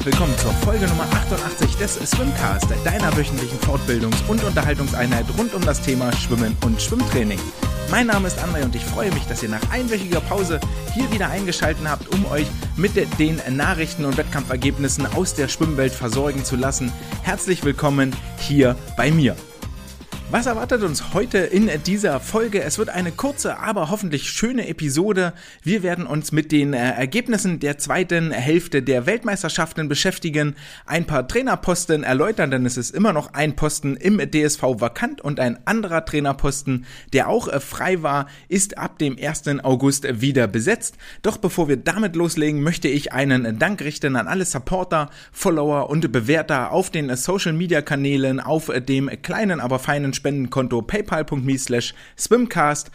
herzlich willkommen zur Folge Nummer 88 des Swimcast, deiner wöchentlichen Fortbildungs- und Unterhaltungseinheit rund um das Thema Schwimmen und Schwimmtraining. Mein Name ist André und ich freue mich, dass ihr nach einwöchiger Pause hier wieder eingeschaltet habt, um euch mit den Nachrichten und Wettkampfergebnissen aus der Schwimmwelt versorgen zu lassen. Herzlich willkommen hier bei mir. Was erwartet uns heute in dieser Folge? Es wird eine kurze, aber hoffentlich schöne Episode. Wir werden uns mit den äh, Ergebnissen der zweiten Hälfte der Weltmeisterschaften beschäftigen, ein paar Trainerposten erläutern, denn es ist immer noch ein Posten im DSV vakant und ein anderer Trainerposten, der auch äh, frei war, ist ab dem 1. August wieder besetzt. Doch bevor wir damit loslegen, möchte ich einen Dank richten an alle Supporter, Follower und Bewerter auf den Social Media Kanälen, auf dem kleinen, aber feinen Spendenkonto paypal.me slash swimcast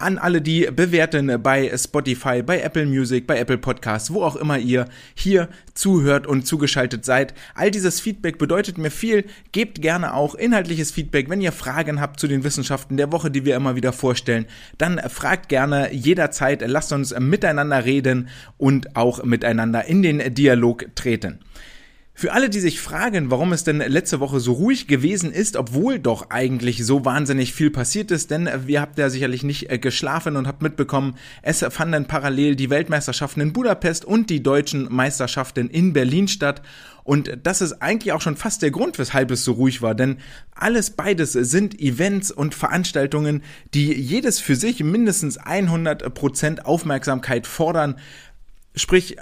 an alle, die bewerten bei Spotify, bei Apple Music, bei Apple Podcasts, wo auch immer ihr hier zuhört und zugeschaltet seid. All dieses Feedback bedeutet mir viel. Gebt gerne auch inhaltliches Feedback. Wenn ihr Fragen habt zu den Wissenschaften der Woche, die wir immer wieder vorstellen, dann fragt gerne jederzeit. Lasst uns miteinander reden und auch miteinander in den Dialog treten. Für alle, die sich fragen, warum es denn letzte Woche so ruhig gewesen ist, obwohl doch eigentlich so wahnsinnig viel passiert ist, denn wir habt ja sicherlich nicht äh, geschlafen und habt mitbekommen, es fanden parallel die Weltmeisterschaften in Budapest und die deutschen Meisterschaften in Berlin statt. Und das ist eigentlich auch schon fast der Grund, weshalb es so ruhig war, denn alles beides sind Events und Veranstaltungen, die jedes für sich mindestens 100% Aufmerksamkeit fordern. Sprich,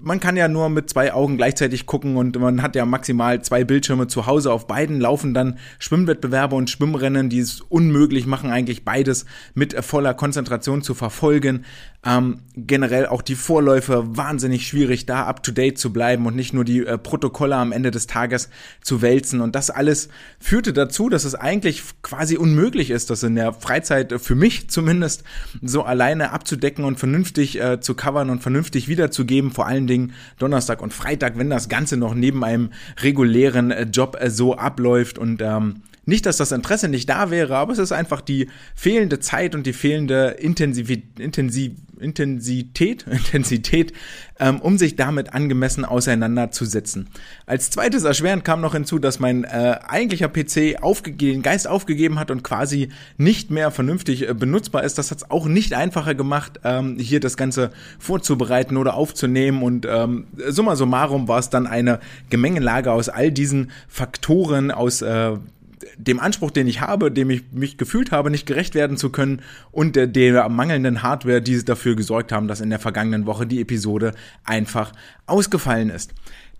man kann ja nur mit zwei Augen gleichzeitig gucken und man hat ja maximal zwei Bildschirme zu Hause. Auf beiden laufen dann Schwimmwettbewerbe und Schwimmrennen, die es unmöglich machen, eigentlich beides mit voller Konzentration zu verfolgen. Ähm, generell auch die Vorläufe wahnsinnig schwierig, da up to date zu bleiben und nicht nur die äh, Protokolle am Ende des Tages zu wälzen. Und das alles führte dazu, dass es eigentlich quasi unmöglich ist, das in der Freizeit äh, für mich zumindest so alleine abzudecken und vernünftig äh, zu covern und vernünftig wiederzugeben. Vor allen Dingen Donnerstag und Freitag, wenn das Ganze noch neben einem regulären äh, Job äh, so abläuft und ähm, nicht, dass das Interesse nicht da wäre, aber es ist einfach die fehlende Zeit und die fehlende Intensiv Intensiv Intensität, Intensität ähm, um sich damit angemessen auseinanderzusetzen. Als zweites erschwerend kam noch hinzu, dass mein äh, eigentlicher PC den Geist aufgegeben hat und quasi nicht mehr vernünftig äh, benutzbar ist. Das hat es auch nicht einfacher gemacht, ähm, hier das Ganze vorzubereiten oder aufzunehmen. Und ähm, summa summarum war es dann eine Gemengelage aus all diesen Faktoren, aus äh, dem Anspruch, den ich habe, dem ich mich gefühlt habe, nicht gerecht werden zu können und der, der mangelnden Hardware, die dafür gesorgt haben, dass in der vergangenen Woche die Episode einfach ausgefallen ist.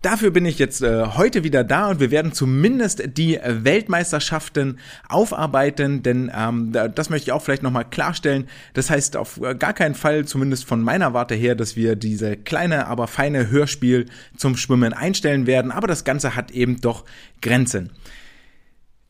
Dafür bin ich jetzt äh, heute wieder da und wir werden zumindest die Weltmeisterschaften aufarbeiten, denn ähm, das möchte ich auch vielleicht nochmal klarstellen. Das heißt auf gar keinen Fall, zumindest von meiner Warte her, dass wir diese kleine, aber feine Hörspiel zum Schwimmen einstellen werden, aber das Ganze hat eben doch Grenzen.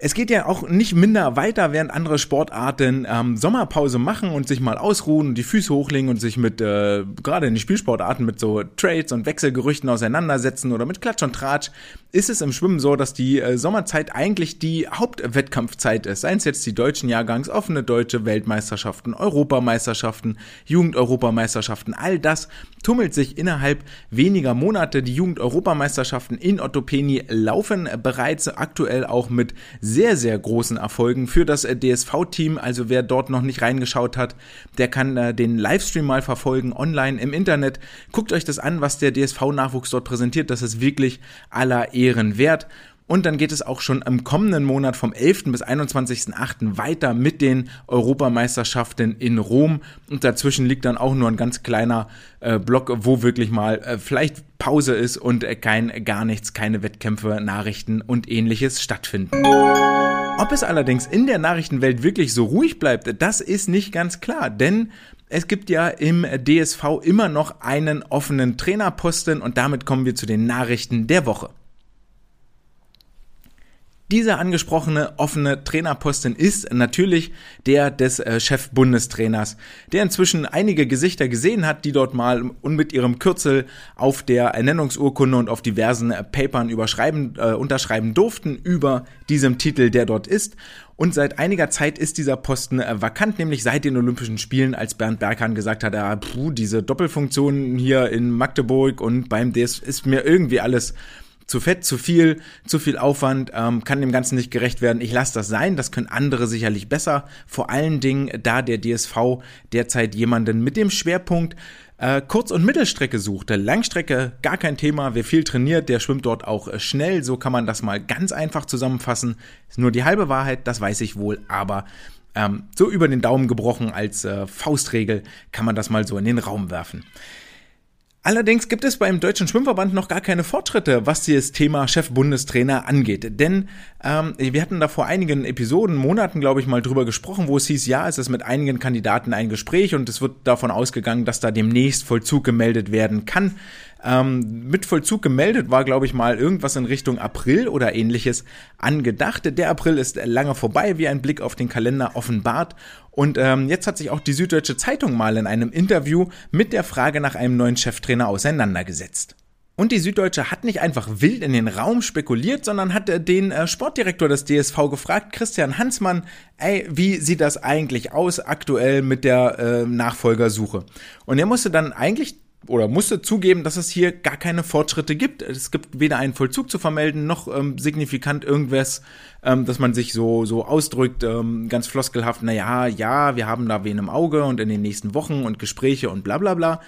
Es geht ja auch nicht minder weiter, während andere Sportarten ähm, Sommerpause machen und sich mal ausruhen und die Füße hochlegen und sich mit, äh, gerade in den Spielsportarten, mit so Trades und Wechselgerüchten auseinandersetzen oder mit Klatsch und Tratsch, ist es im Schwimmen so, dass die äh, Sommerzeit eigentlich die Hauptwettkampfzeit ist. Seien es jetzt die deutschen Jahrgangs, offene deutsche Weltmeisterschaften, Europameisterschaften, Jugendeuropameisterschaften, all das tummelt sich innerhalb weniger Monate. Die Jugendeuropameisterschaften in Ottopeni laufen bereits aktuell auch mit sehr, sehr großen Erfolgen für das äh, DSV-Team. Also wer dort noch nicht reingeschaut hat, der kann äh, den Livestream mal verfolgen online im Internet. Guckt euch das an, was der DSV-Nachwuchs dort präsentiert. Das ist wirklich aller Ehren wert. Und dann geht es auch schon im kommenden Monat vom 11. bis 21.8. weiter mit den Europameisterschaften in Rom. Und dazwischen liegt dann auch nur ein ganz kleiner äh, Block, wo wirklich mal äh, vielleicht Pause ist und äh, kein gar nichts, keine Wettkämpfe, Nachrichten und ähnliches stattfinden. Ob es allerdings in der Nachrichtenwelt wirklich so ruhig bleibt, das ist nicht ganz klar, denn es gibt ja im DSV immer noch einen offenen Trainerposten und damit kommen wir zu den Nachrichten der Woche. Dieser angesprochene offene Trainerposten ist natürlich der des äh, Chef-Bundestrainers, der inzwischen einige Gesichter gesehen hat, die dort mal und mit ihrem Kürzel auf der Ernennungsurkunde und auf diversen äh, Papern äh, unterschreiben durften über diesem Titel, der dort ist. Und seit einiger Zeit ist dieser Posten äh, vakant, nämlich seit den Olympischen Spielen, als Bernd Berghahn gesagt hat, ah, puh, diese Doppelfunktion hier in Magdeburg und beim DS ist mir irgendwie alles zu fett, zu viel, zu viel Aufwand, ähm, kann dem Ganzen nicht gerecht werden. Ich lasse das sein, das können andere sicherlich besser. Vor allen Dingen, da der DSV derzeit jemanden mit dem Schwerpunkt äh, Kurz- und Mittelstrecke suchte. Langstrecke gar kein Thema. Wer viel trainiert, der schwimmt dort auch äh, schnell. So kann man das mal ganz einfach zusammenfassen. Ist nur die halbe Wahrheit, das weiß ich wohl, aber ähm, so über den Daumen gebrochen als äh, Faustregel kann man das mal so in den Raum werfen. Allerdings gibt es beim Deutschen Schwimmverband noch gar keine Fortschritte, was das Thema Chef-Bundestrainer angeht. Denn ähm, wir hatten da vor einigen Episoden, Monaten, glaube ich, mal drüber gesprochen, wo es hieß, ja, es ist mit einigen Kandidaten ein Gespräch und es wird davon ausgegangen, dass da demnächst Vollzug gemeldet werden kann. Ähm, mit Vollzug gemeldet war, glaube ich, mal irgendwas in Richtung April oder ähnliches angedacht. Der April ist lange vorbei, wie ein Blick auf den Kalender offenbart. Und ähm, jetzt hat sich auch die Süddeutsche Zeitung mal in einem Interview mit der Frage nach einem neuen Cheftrainer auseinandergesetzt. Und die Süddeutsche hat nicht einfach wild in den Raum spekuliert, sondern hat äh, den äh, Sportdirektor des DSV gefragt, Christian Hansmann, ey, wie sieht das eigentlich aus aktuell mit der äh, Nachfolgersuche? Und er musste dann eigentlich oder musste zugeben, dass es hier gar keine Fortschritte gibt. Es gibt weder einen Vollzug zu vermelden, noch ähm, signifikant irgendwas, ähm, dass man sich so, so ausdrückt, ähm, ganz floskelhaft, na ja, ja, wir haben da wen im Auge und in den nächsten Wochen und Gespräche und bla bla bla.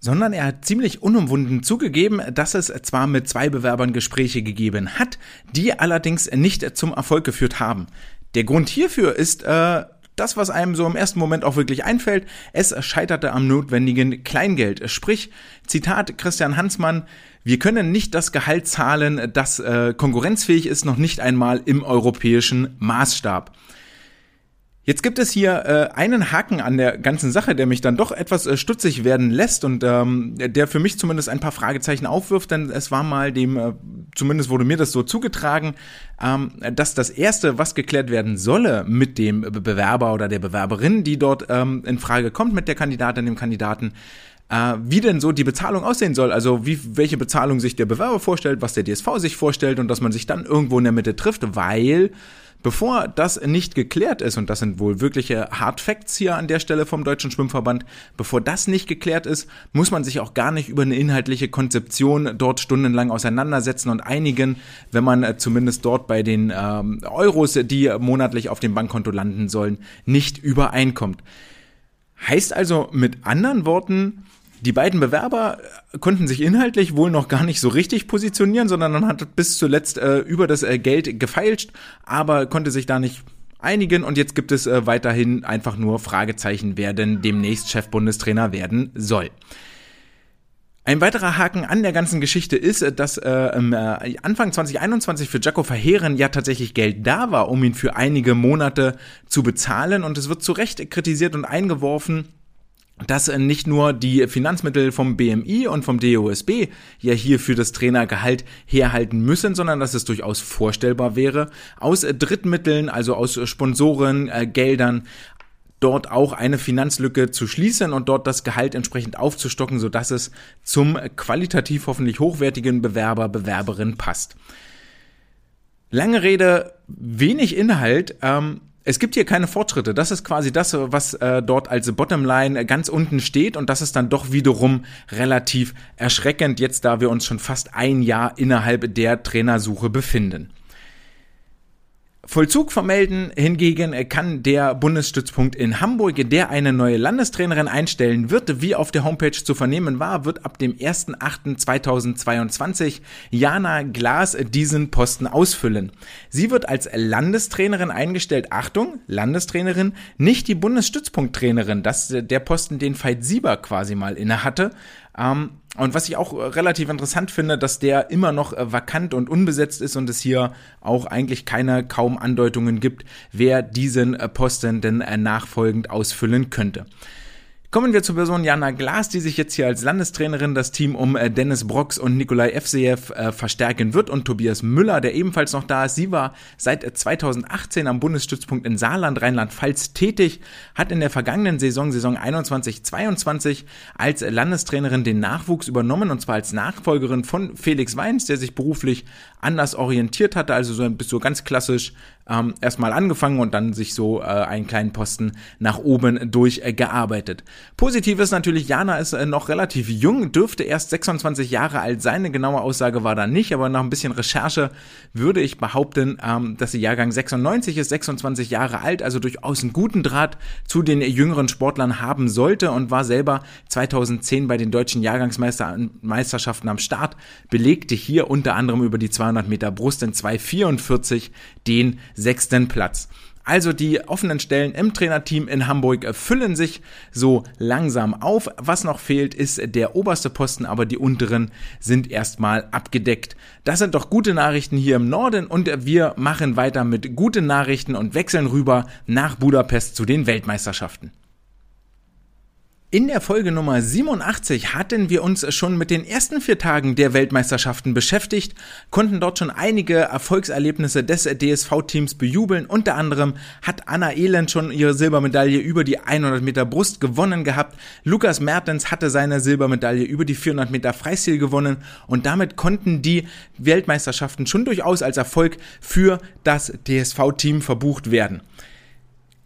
Sondern er hat ziemlich unumwunden zugegeben, dass es zwar mit zwei Bewerbern Gespräche gegeben hat, die allerdings nicht zum Erfolg geführt haben. Der Grund hierfür ist, äh, das, was einem so im ersten Moment auch wirklich einfällt, es scheiterte am notwendigen Kleingeld. Sprich, Zitat Christian Hansmann, wir können nicht das Gehalt zahlen, das äh, konkurrenzfähig ist, noch nicht einmal im europäischen Maßstab. Jetzt gibt es hier äh, einen Haken an der ganzen Sache, der mich dann doch etwas äh, stutzig werden lässt und ähm, der für mich zumindest ein paar Fragezeichen aufwirft, denn es war mal dem, äh, zumindest wurde mir das so zugetragen, ähm, dass das Erste, was geklärt werden solle mit dem Bewerber oder der Bewerberin, die dort ähm, in Frage kommt, mit der Kandidatin, dem Kandidaten, äh, wie denn so die Bezahlung aussehen soll. Also wie, welche Bezahlung sich der Bewerber vorstellt, was der DSV sich vorstellt und dass man sich dann irgendwo in der Mitte trifft, weil Bevor das nicht geklärt ist, und das sind wohl wirkliche Hard Facts hier an der Stelle vom Deutschen Schwimmverband, bevor das nicht geklärt ist, muss man sich auch gar nicht über eine inhaltliche Konzeption dort stundenlang auseinandersetzen und einigen, wenn man äh, zumindest dort bei den ähm, Euros, die monatlich auf dem Bankkonto landen sollen, nicht übereinkommt. Heißt also mit anderen Worten, die beiden Bewerber äh, konnten sich inhaltlich wohl noch gar nicht so richtig positionieren, sondern man hat bis zuletzt äh, über das äh, Geld gefeilscht, aber konnte sich da nicht einigen und jetzt gibt es äh, weiterhin einfach nur Fragezeichen, wer denn demnächst Chefbundestrainer werden soll. Ein weiterer Haken an der ganzen Geschichte ist, äh, dass äh, äh, Anfang 2021 für Jaco Verheeren ja tatsächlich Geld da war, um ihn für einige Monate zu bezahlen und es wird zu Recht kritisiert und eingeworfen, dass nicht nur die Finanzmittel vom BMI und vom DOSB ja hier das Trainergehalt herhalten müssen, sondern dass es durchaus vorstellbar wäre, aus Drittmitteln, also aus Sponsoren, äh, Geldern, dort auch eine Finanzlücke zu schließen und dort das Gehalt entsprechend aufzustocken, sodass es zum qualitativ hoffentlich hochwertigen Bewerber, Bewerberin passt. Lange Rede, wenig Inhalt. Ähm, es gibt hier keine Fortschritte. Das ist quasi das, was äh, dort als Bottomline ganz unten steht und das ist dann doch wiederum relativ erschreckend, jetzt da wir uns schon fast ein Jahr innerhalb der Trainersuche befinden. Vollzug vermelden hingegen kann der Bundesstützpunkt in Hamburg, der eine neue Landestrainerin einstellen wird, wie auf der Homepage zu vernehmen war, wird ab dem 1.8.2022 Jana Glas diesen Posten ausfüllen. Sie wird als Landestrainerin eingestellt. Achtung, Landestrainerin, nicht die Bundesstützpunkttrainerin. Das ist der Posten, den Veit Sieber quasi mal inne hatte. Ähm, und was ich auch äh, relativ interessant finde, dass der immer noch äh, vakant und unbesetzt ist und es hier auch eigentlich keine kaum Andeutungen gibt, wer diesen äh, Posten denn nachfolgend ausfüllen könnte. Kommen wir zur Person Jana Glas, die sich jetzt hier als Landestrainerin das Team um äh, Dennis Brox und Nikolai Evsejew äh, verstärken wird und Tobias Müller, der ebenfalls noch da ist. Sie war seit 2018 am Bundesstützpunkt in Saarland, Rheinland-Pfalz tätig, hat in der vergangenen Saison, Saison 21-22, als Landestrainerin den Nachwuchs übernommen und zwar als Nachfolgerin von Felix Weins, der sich beruflich anders orientiert hatte, also so, so ganz klassisch ähm, erstmal angefangen und dann sich so äh, einen kleinen Posten nach oben durchgearbeitet. Äh, Positiv ist natürlich, Jana ist äh, noch relativ jung, dürfte erst 26 Jahre alt sein. Eine genaue Aussage war da nicht, aber nach ein bisschen Recherche würde ich behaupten, ähm, dass sie Jahrgang 96 ist, 26 Jahre alt, also durchaus einen guten Draht zu den jüngeren Sportlern haben sollte und war selber 2010 bei den deutschen Jahrgangsmeisterschaften am Start, belegte hier unter anderem über die 200 Meter Brust in 244 den sechsten Platz. Also die offenen Stellen im Trainerteam in Hamburg füllen sich so langsam auf. Was noch fehlt, ist der oberste Posten, aber die unteren sind erstmal abgedeckt. Das sind doch gute Nachrichten hier im Norden und wir machen weiter mit guten Nachrichten und wechseln rüber nach Budapest zu den Weltmeisterschaften. In der Folge Nummer 87 hatten wir uns schon mit den ersten vier Tagen der Weltmeisterschaften beschäftigt, konnten dort schon einige Erfolgserlebnisse des DSV-Teams bejubeln. Unter anderem hat Anna Elend schon ihre Silbermedaille über die 100 Meter Brust gewonnen gehabt. Lukas Mertens hatte seine Silbermedaille über die 400 Meter Freistil gewonnen und damit konnten die Weltmeisterschaften schon durchaus als Erfolg für das DSV-Team verbucht werden.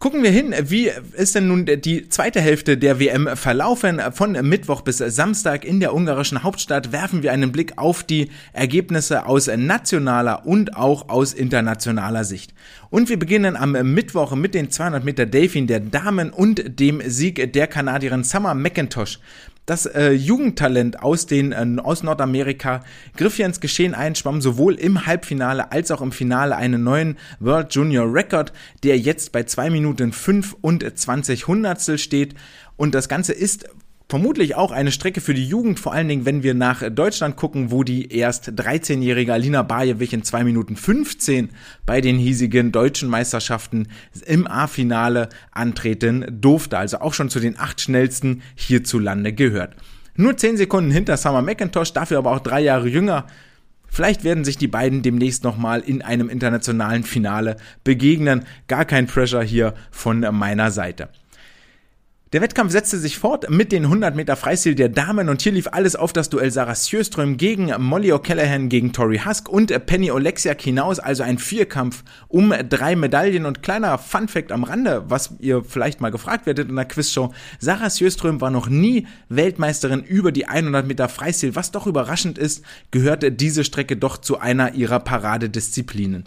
Gucken wir hin, wie ist denn nun die zweite Hälfte der WM verlaufen? Von Mittwoch bis Samstag in der ungarischen Hauptstadt werfen wir einen Blick auf die Ergebnisse aus nationaler und auch aus internationaler Sicht. Und wir beginnen am Mittwoch mit den 200 Meter Delfin der Damen und dem Sieg der Kanadierin Summer McIntosh. Das äh, Jugendtalent aus, den, äh, aus Nordamerika griff hier ins Geschehen ein, schwamm sowohl im Halbfinale als auch im Finale einen neuen World Junior Record, der jetzt bei 2 Minuten 5 und 20 Hundertstel steht. Und das Ganze ist vermutlich auch eine Strecke für die Jugend, vor allen Dingen, wenn wir nach Deutschland gucken, wo die erst 13-jährige Alina Bajewich in 2 Minuten 15 bei den hiesigen deutschen Meisterschaften im A-Finale antreten durfte. Also auch schon zu den acht schnellsten hierzulande gehört. Nur 10 Sekunden hinter Summer McIntosh, dafür aber auch drei Jahre jünger. Vielleicht werden sich die beiden demnächst nochmal in einem internationalen Finale begegnen. Gar kein Pressure hier von meiner Seite. Der Wettkampf setzte sich fort mit den 100 Meter Freistil der Damen und hier lief alles auf das Duell Sarah Sjöström gegen Molly O'Callaghan gegen Tori Husk und Penny Oleksiak hinaus, also ein Vierkampf um drei Medaillen und kleiner Funfact am Rande, was ihr vielleicht mal gefragt werdet in der Quizshow. Sarah Sjöström war noch nie Weltmeisterin über die 100 Meter Freistil, was doch überraschend ist, gehörte diese Strecke doch zu einer ihrer Paradedisziplinen.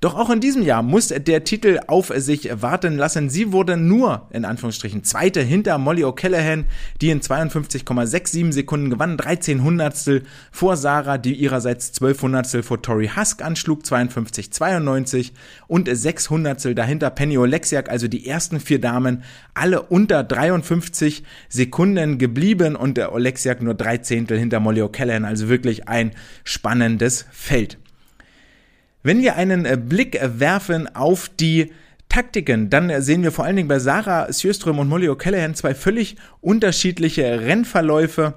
Doch auch in diesem Jahr muss der Titel auf sich warten lassen. Sie wurde nur, in Anführungsstrichen, Zweite hinter Molly O'Callaghan, die in 52,67 Sekunden gewann, 13 Hundertstel vor Sarah, die ihrerseits 12 Hundertstel vor Tori Husk anschlug, 52,92 und 6 Hundertstel dahinter Penny Oleksiak, also die ersten vier Damen, alle unter 53 Sekunden geblieben und der Oleksiak nur drei Zehntel hinter Molly O'Callaghan, also wirklich ein spannendes Feld. Wenn wir einen äh, Blick äh, werfen auf die Taktiken, dann äh, sehen wir vor allen Dingen bei Sarah Sjöström und Molly O'Callaghan zwei völlig unterschiedliche Rennverläufe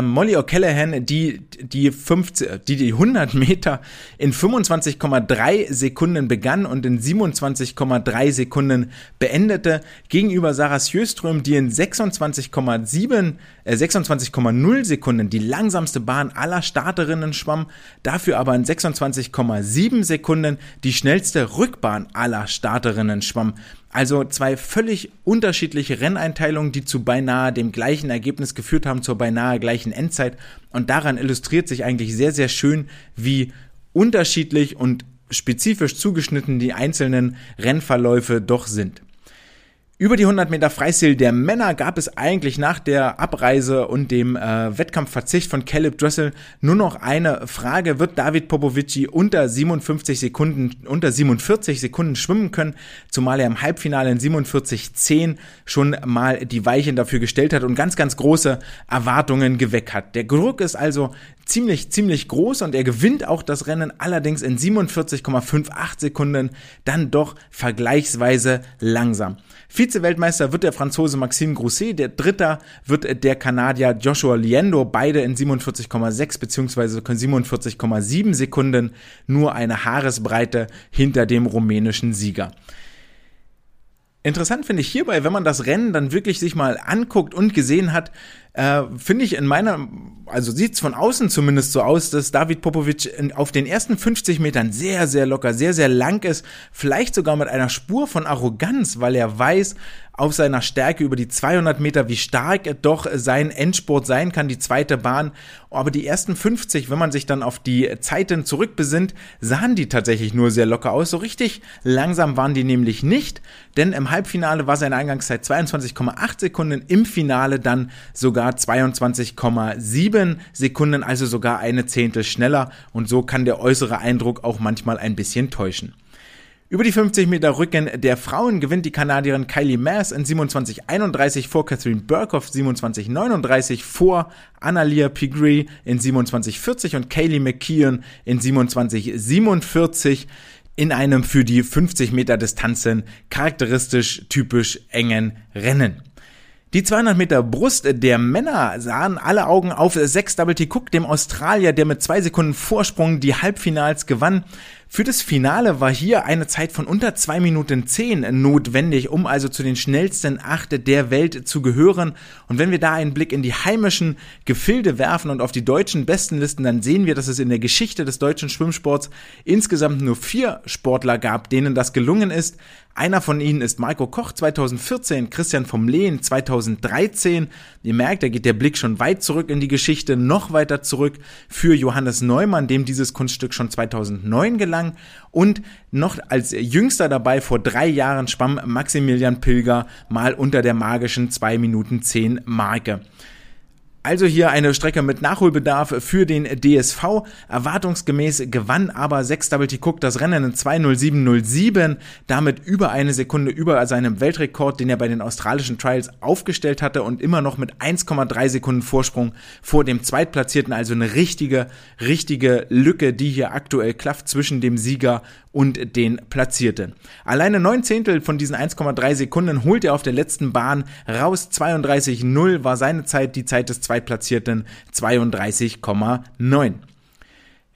Molly O'Callaghan, die die, 50, die die 100 Meter in 25,3 Sekunden begann und in 27,3 Sekunden beendete, gegenüber Sarah Sjöström, die in 26,7, äh, 26,0 Sekunden die langsamste Bahn aller Starterinnen schwamm, dafür aber in 26,7 Sekunden die schnellste Rückbahn aller Starterinnen schwamm. Also zwei völlig unterschiedliche Renneinteilungen, die zu beinahe dem gleichen Ergebnis geführt haben, zur beinahe gleichen Endzeit. Und daran illustriert sich eigentlich sehr, sehr schön, wie unterschiedlich und spezifisch zugeschnitten die einzelnen Rennverläufe doch sind. Über die 100 Meter Freistil der Männer gab es eigentlich nach der Abreise und dem äh, Wettkampfverzicht von Caleb Dressel nur noch eine Frage. Wird David Popovici unter 57 Sekunden, unter 47 Sekunden schwimmen können? Zumal er im Halbfinale in 47,10 schon mal die Weichen dafür gestellt hat und ganz, ganz große Erwartungen geweckt hat. Der Druck ist also ziemlich, ziemlich groß und er gewinnt auch das Rennen allerdings in 47,58 Sekunden dann doch vergleichsweise langsam. Vize-Weltmeister wird der Franzose Maxime Grousset, der Dritter wird der Kanadier Joshua Liendo, beide in 47,6 bzw. 47,7 Sekunden, nur eine Haaresbreite hinter dem rumänischen Sieger. Interessant finde ich hierbei, wenn man das Rennen dann wirklich sich mal anguckt und gesehen hat, äh, finde ich in meiner, also sieht's von außen zumindest so aus, dass David Popovic auf den ersten 50 Metern sehr, sehr locker, sehr, sehr lang ist, vielleicht sogar mit einer Spur von Arroganz, weil er weiß, auf seiner Stärke über die 200 Meter, wie stark doch sein Endsport sein kann, die zweite Bahn. Aber die ersten 50, wenn man sich dann auf die Zeiten zurückbesinnt, sahen die tatsächlich nur sehr locker aus. So richtig langsam waren die nämlich nicht, denn im Halbfinale war seine Eingangszeit 22,8 Sekunden, im Finale dann sogar 22,7 Sekunden, also sogar eine Zehntel schneller. Und so kann der äußere Eindruck auch manchmal ein bisschen täuschen. Über die 50 Meter Rücken der Frauen gewinnt die Kanadierin Kylie Mass in 27,31 vor Catherine Burkhoff 27,39 vor Analia Pigree in 27,40 und Kaylee McKeon in 27,47 in einem für die 50 Meter Distanzen charakteristisch typisch engen Rennen. Die 200 Meter Brust der Männer sahen alle Augen auf Sex Double T Cook, dem Australier, der mit zwei Sekunden Vorsprung die Halbfinals gewann. Für das Finale war hier eine Zeit von unter zwei Minuten zehn notwendig, um also zu den schnellsten acht der Welt zu gehören. Und wenn wir da einen Blick in die heimischen Gefilde werfen und auf die deutschen Bestenlisten, dann sehen wir, dass es in der Geschichte des deutschen Schwimmsports insgesamt nur vier Sportler gab, denen das gelungen ist. Einer von ihnen ist Marco Koch 2014, Christian vom Lehen 2013. Ihr merkt, da geht der Blick schon weit zurück in die Geschichte, noch weiter zurück für Johannes Neumann, dem dieses Kunststück schon 2009 gelang. Und noch als jüngster dabei vor drei Jahren schwamm Maximilian Pilger mal unter der magischen 2 Minuten 10 Marke. Also hier eine Strecke mit Nachholbedarf für den DSV. Erwartungsgemäß gewann aber 6 Double T Cook das Rennen in 2.07.07, damit über eine Sekunde über seinem Weltrekord, den er bei den australischen Trials aufgestellt hatte und immer noch mit 1,3 Sekunden Vorsprung vor dem Zweitplatzierten. Also eine richtige, richtige Lücke, die hier aktuell klafft zwischen dem Sieger und den Platzierten. Alleine neun Zehntel von diesen 1,3 Sekunden holt er auf der letzten Bahn raus. 32,0 war seine Zeit, die Zeit des Zweitplatzierten 32,9.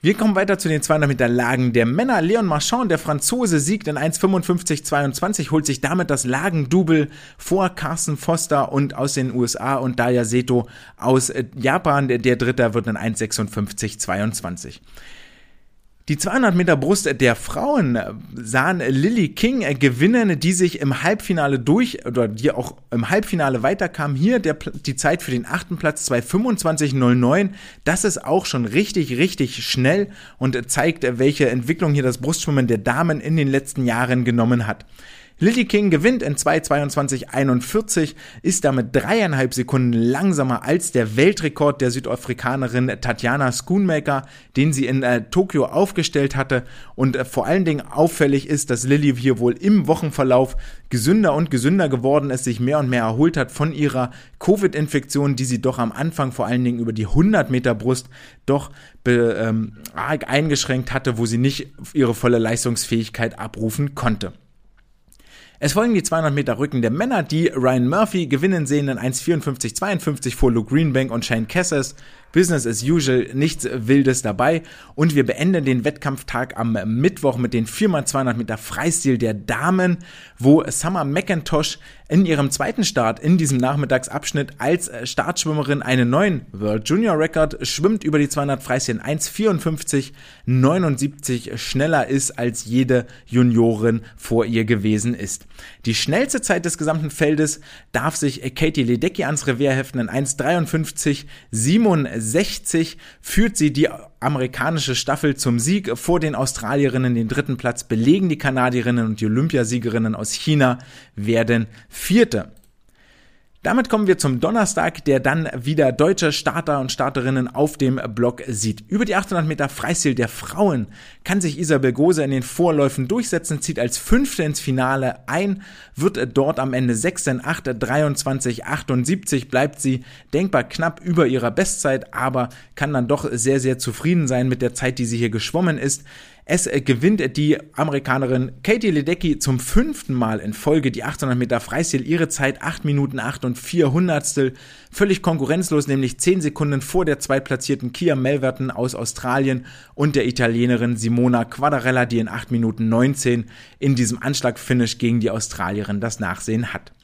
Wir kommen weiter zu den 200 Meter Lagen der Männer. Leon Marchand, der Franzose, siegt in 1,55,22, holt sich damit das Lagendouble vor Carsten Foster und aus den USA und Daya Seto aus Japan. Der, der Dritter wird in 1,56,22. Die 200 Meter Brust der Frauen sahen Lily King gewinnen, die sich im Halbfinale durch oder die auch im Halbfinale weiterkam. Hier der, die Zeit für den achten Platz 2:25:09. Das ist auch schon richtig, richtig schnell und zeigt, welche Entwicklung hier das Brustschwimmen der Damen in den letzten Jahren genommen hat. Lily King gewinnt in 2.22.41, ist damit dreieinhalb Sekunden langsamer als der Weltrekord der Südafrikanerin Tatjana Schoonmaker, den sie in äh, Tokio aufgestellt hatte. Und äh, vor allen Dingen auffällig ist, dass Lily hier wohl im Wochenverlauf gesünder und gesünder geworden ist, sich mehr und mehr erholt hat von ihrer Covid-Infektion, die sie doch am Anfang vor allen Dingen über die 100 Meter Brust doch be, ähm, arg eingeschränkt hatte, wo sie nicht ihre volle Leistungsfähigkeit abrufen konnte. Es folgen die 200 Meter Rücken der Männer, die Ryan Murphy gewinnen sehen in 1,54,52 vor Luke Greenbank und Shane Cassers. Business as usual, nichts Wildes dabei. Und wir beenden den Wettkampftag am Mittwoch mit den 4x200 Meter Freistil der Damen, wo Summer McIntosh in ihrem zweiten Start in diesem Nachmittagsabschnitt als Startschwimmerin einen neuen World Junior Record schwimmt über die 200 Freistil 1,54,79 schneller ist als jede Juniorin vor ihr gewesen ist. Die schnellste Zeit des gesamten Feldes darf sich Katie Ledecky ans Revier heften in 1,53,67 60 führt sie die amerikanische Staffel zum Sieg vor den Australierinnen. Den dritten Platz belegen die Kanadierinnen und die Olympiasiegerinnen aus China werden Vierte. Damit kommen wir zum Donnerstag, der dann wieder deutsche Starter und Starterinnen auf dem Block sieht. Über die 800 Meter Freistil der Frauen kann sich Isabel Gose in den Vorläufen durchsetzen, zieht als Fünfte ins Finale ein, wird dort am Ende 6 in 8, 23, 78 bleibt sie denkbar knapp über ihrer Bestzeit, aber kann dann doch sehr, sehr zufrieden sein mit der Zeit, die sie hier geschwommen ist. Es äh, gewinnt die Amerikanerin Katie Ledecky zum fünften Mal in Folge die 800 Meter Freistil, ihre Zeit 8 Minuten 8 und 4 Hundertstel, völlig konkurrenzlos, nämlich 10 Sekunden vor der zweitplatzierten Kia Melverton aus Australien und der Italienerin Simona Quadarella, die in 8 Minuten 19 in diesem Anschlagfinish gegen die Australierin das Nachsehen hat.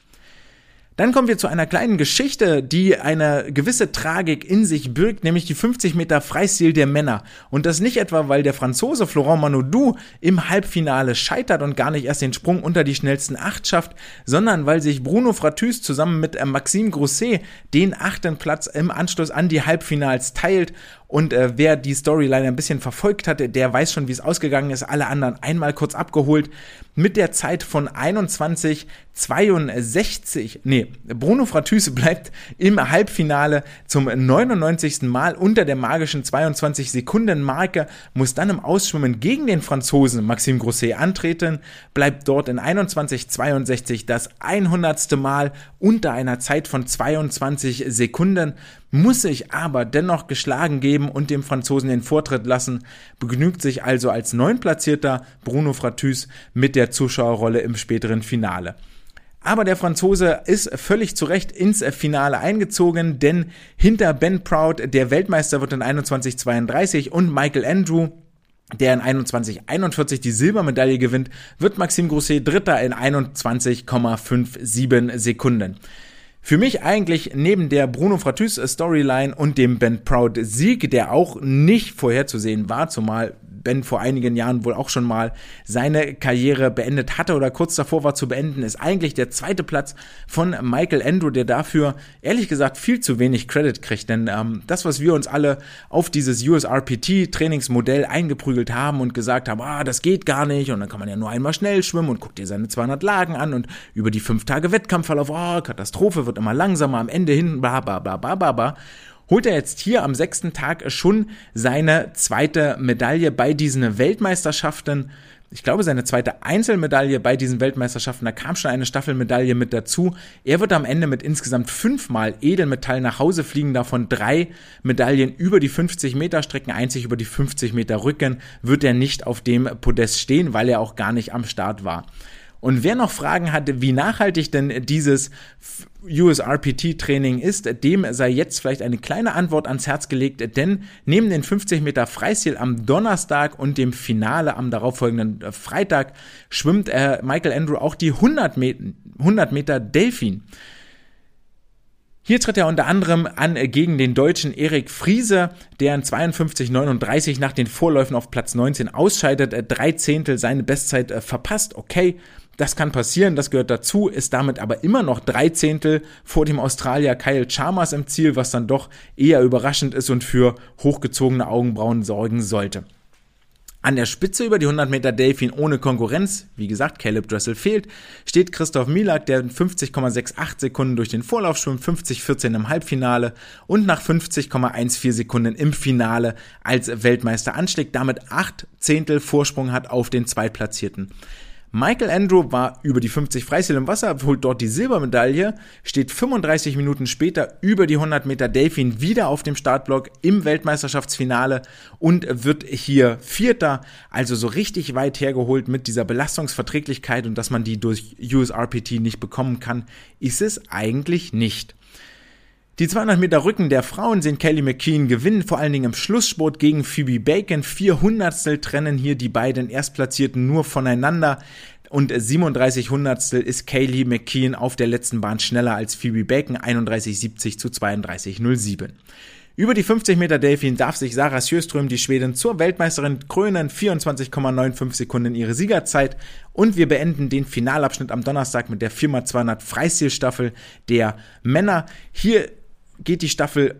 Dann kommen wir zu einer kleinen Geschichte, die eine gewisse Tragik in sich birgt, nämlich die 50 Meter Freistil der Männer. Und das nicht etwa, weil der Franzose Florent Manodou im Halbfinale scheitert und gar nicht erst den Sprung unter die schnellsten acht schafft, sondern weil sich Bruno Fratus zusammen mit äh, Maxime Grosset den achten Platz im Anschluss an die Halbfinals teilt und äh, wer die Storyline ein bisschen verfolgt hatte, der weiß schon, wie es ausgegangen ist. Alle anderen einmal kurz abgeholt. Mit der Zeit von 21,62. Nee, Bruno Fratus bleibt im Halbfinale zum 99. Mal unter der magischen 22 Sekunden Marke, muss dann im Ausschwimmen gegen den Franzosen Maxime Grosset antreten, bleibt dort in 21,62 das 100. Mal unter einer Zeit von 22 Sekunden muss sich aber dennoch geschlagen geben und dem Franzosen den Vortritt lassen, begnügt sich also als neuntplatzierter Bruno Fratus mit der Zuschauerrolle im späteren Finale. Aber der Franzose ist völlig zu Recht ins Finale eingezogen, denn hinter Ben Proud, der Weltmeister wird in 21:32 und Michael Andrew, der in 21:41 die Silbermedaille gewinnt, wird Maxime Grosset Dritter in 21,57 Sekunden. Für mich eigentlich neben der Bruno Fratus Storyline und dem Ben Proud Sieg, der auch nicht vorherzusehen war, zumal Ben vor einigen Jahren wohl auch schon mal seine Karriere beendet hatte oder kurz davor war zu beenden, ist eigentlich der zweite Platz von Michael Andrew, der dafür ehrlich gesagt viel zu wenig Credit kriegt. Denn ähm, das, was wir uns alle auf dieses USRPT-Trainingsmodell eingeprügelt haben und gesagt haben, ah, das geht gar nicht und dann kann man ja nur einmal schnell schwimmen und guckt dir seine 200 Lagen an und über die fünf Tage Wettkampfverlauf, oh, Katastrophe, wird immer langsamer, am Ende hin, bla bla bla bla bla bla holt er jetzt hier am sechsten Tag schon seine zweite Medaille bei diesen Weltmeisterschaften. Ich glaube, seine zweite Einzelmedaille bei diesen Weltmeisterschaften, da kam schon eine Staffelmedaille mit dazu. Er wird am Ende mit insgesamt fünfmal Edelmetall nach Hause fliegen, davon drei Medaillen über die 50 Meter Strecken, einzig über die 50 Meter Rücken wird er nicht auf dem Podest stehen, weil er auch gar nicht am Start war. Und wer noch Fragen hatte, wie nachhaltig denn dieses USRPT-Training ist, dem sei jetzt vielleicht eine kleine Antwort ans Herz gelegt, denn neben den 50 Meter Freistil am Donnerstag und dem Finale am darauffolgenden Freitag schwimmt äh, Michael Andrew auch die 100 Meter, 100 Meter Delfin. Hier tritt er unter anderem an gegen den deutschen Erik Friese, der in 52,39 nach den Vorläufen auf Platz 19 ausscheidet, drei Zehntel seine Bestzeit äh, verpasst. Okay, das kann passieren, das gehört dazu, ist damit aber immer noch drei Zehntel vor dem Australier Kyle Chalmers im Ziel, was dann doch eher überraschend ist und für hochgezogene Augenbrauen sorgen sollte. An der Spitze über die 100 Meter Delfin ohne Konkurrenz, wie gesagt, Caleb Dressel fehlt, steht Christoph Milak, der in 50,68 Sekunden durch den Vorlauf schwimmt, 50,14 im Halbfinale und nach 50,14 Sekunden im Finale als Weltmeister anschlägt, damit acht Zehntel Vorsprung hat auf den Zweitplatzierten. Michael Andrew war über die 50 Freistil im Wasser, holt dort die Silbermedaille, steht 35 Minuten später über die 100 Meter Delfin wieder auf dem Startblock im Weltmeisterschaftsfinale und wird hier Vierter, also so richtig weit hergeholt mit dieser Belastungsverträglichkeit und dass man die durch USRPT nicht bekommen kann, ist es eigentlich nicht. Die 200 Meter Rücken der Frauen sehen Kelly McKean gewinnen, vor allen Dingen im Schlusssport gegen Phoebe Bacon. 400 trennen hier die beiden Erstplatzierten nur voneinander. Und 37 Hundertstel ist Kaylee McKean auf der letzten Bahn schneller als Phoebe Bacon, 31,70 zu 32,07. Über die 50 Meter Delfin darf sich Sarah Sjöström, die Schwedin, zur Weltmeisterin krönen. 24,95 Sekunden ihre Siegerzeit. Und wir beenden den Finalabschnitt am Donnerstag mit der 4x200 Freistilstaffel der Männer. Hier geht die Staffel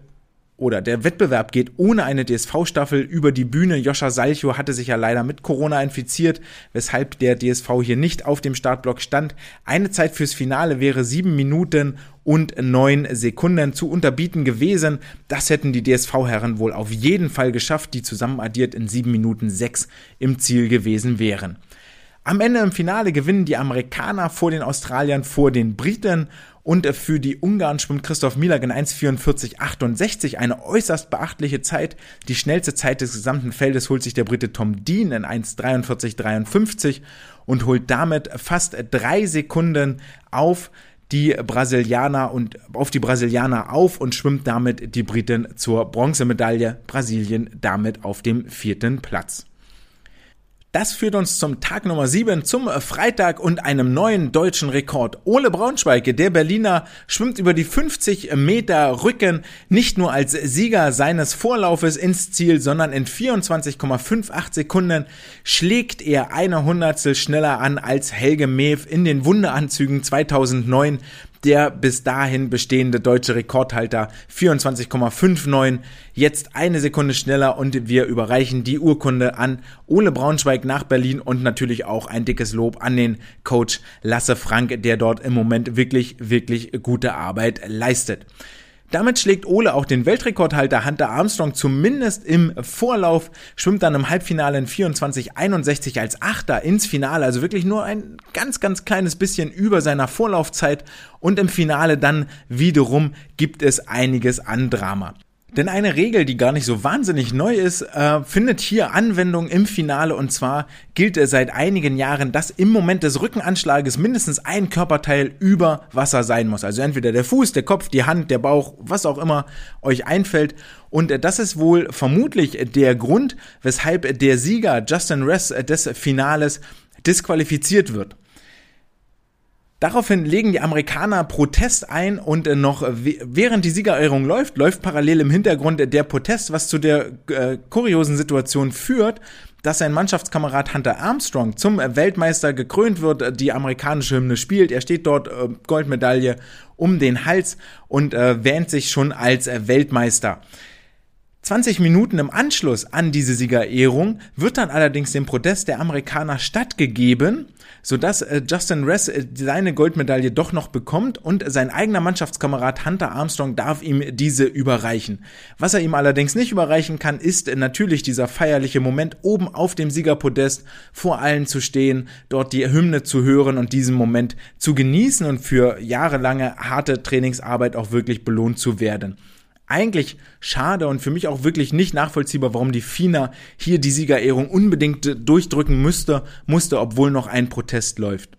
oder der Wettbewerb geht ohne eine DSV-Staffel über die Bühne. Joscha Salcho hatte sich ja leider mit Corona infiziert, weshalb der DSV hier nicht auf dem Startblock stand. Eine Zeit fürs Finale wäre sieben Minuten und neun Sekunden zu unterbieten gewesen. Das hätten die DSV-Herren wohl auf jeden Fall geschafft, die zusammen addiert in sieben Minuten sechs im Ziel gewesen wären. Am Ende im Finale gewinnen die Amerikaner vor den Australiern, vor den Briten und für die Ungarn schwimmt Christoph Milag in 1,44,68, eine äußerst beachtliche Zeit. Die schnellste Zeit des gesamten Feldes holt sich der Brite Tom Dean in 1,43,53 und holt damit fast drei Sekunden auf die Brasilianer und auf die Brasilianer auf und schwimmt damit die Briten zur Bronzemedaille. Brasilien damit auf dem vierten Platz. Das führt uns zum Tag Nummer 7, zum Freitag und einem neuen deutschen Rekord. Ole Braunschweig, der Berliner, schwimmt über die 50 Meter Rücken nicht nur als Sieger seines Vorlaufes ins Ziel, sondern in 24,58 Sekunden schlägt er eine Hundertstel schneller an als Helge Mew in den Wunderanzügen 2009 der bis dahin bestehende deutsche Rekordhalter 24,59, jetzt eine Sekunde schneller und wir überreichen die Urkunde an Ole Braunschweig nach Berlin und natürlich auch ein dickes Lob an den Coach Lasse Frank, der dort im Moment wirklich, wirklich gute Arbeit leistet. Damit schlägt Ole auch den Weltrekordhalter Hunter Armstrong zumindest im Vorlauf, schwimmt dann im Halbfinale in 24,61 als Achter ins Finale, also wirklich nur ein ganz, ganz kleines bisschen über seiner Vorlaufzeit und im Finale dann wiederum gibt es einiges an Drama. Denn eine Regel, die gar nicht so wahnsinnig neu ist, äh, findet hier Anwendung im Finale und zwar gilt es seit einigen Jahren, dass im Moment des Rückenanschlages mindestens ein Körperteil über Wasser sein muss. Also entweder der Fuß, der Kopf, die Hand, der Bauch, was auch immer euch einfällt. Und das ist wohl vermutlich der Grund, weshalb der Sieger Justin Ress des Finales disqualifiziert wird. Daraufhin legen die Amerikaner Protest ein und äh, noch während die Siegerehrung läuft, läuft parallel im Hintergrund der Protest, was zu der äh, kuriosen Situation führt, dass sein Mannschaftskamerad Hunter Armstrong zum Weltmeister gekrönt wird, die amerikanische Hymne spielt. Er steht dort äh, Goldmedaille um den Hals und äh, wähnt sich schon als äh, Weltmeister. 20 Minuten im Anschluss an diese Siegerehrung wird dann allerdings dem Protest der Amerikaner stattgegeben, sodass äh, Justin Ress äh, seine Goldmedaille doch noch bekommt und sein eigener Mannschaftskamerad Hunter Armstrong darf ihm diese überreichen. Was er ihm allerdings nicht überreichen kann, ist natürlich dieser feierliche Moment oben auf dem Siegerpodest vor allen zu stehen, dort die Hymne zu hören und diesen Moment zu genießen und für jahrelange harte Trainingsarbeit auch wirklich belohnt zu werden eigentlich schade und für mich auch wirklich nicht nachvollziehbar, warum die FINA hier die Siegerehrung unbedingt durchdrücken müsste, musste, obwohl noch ein Protest läuft.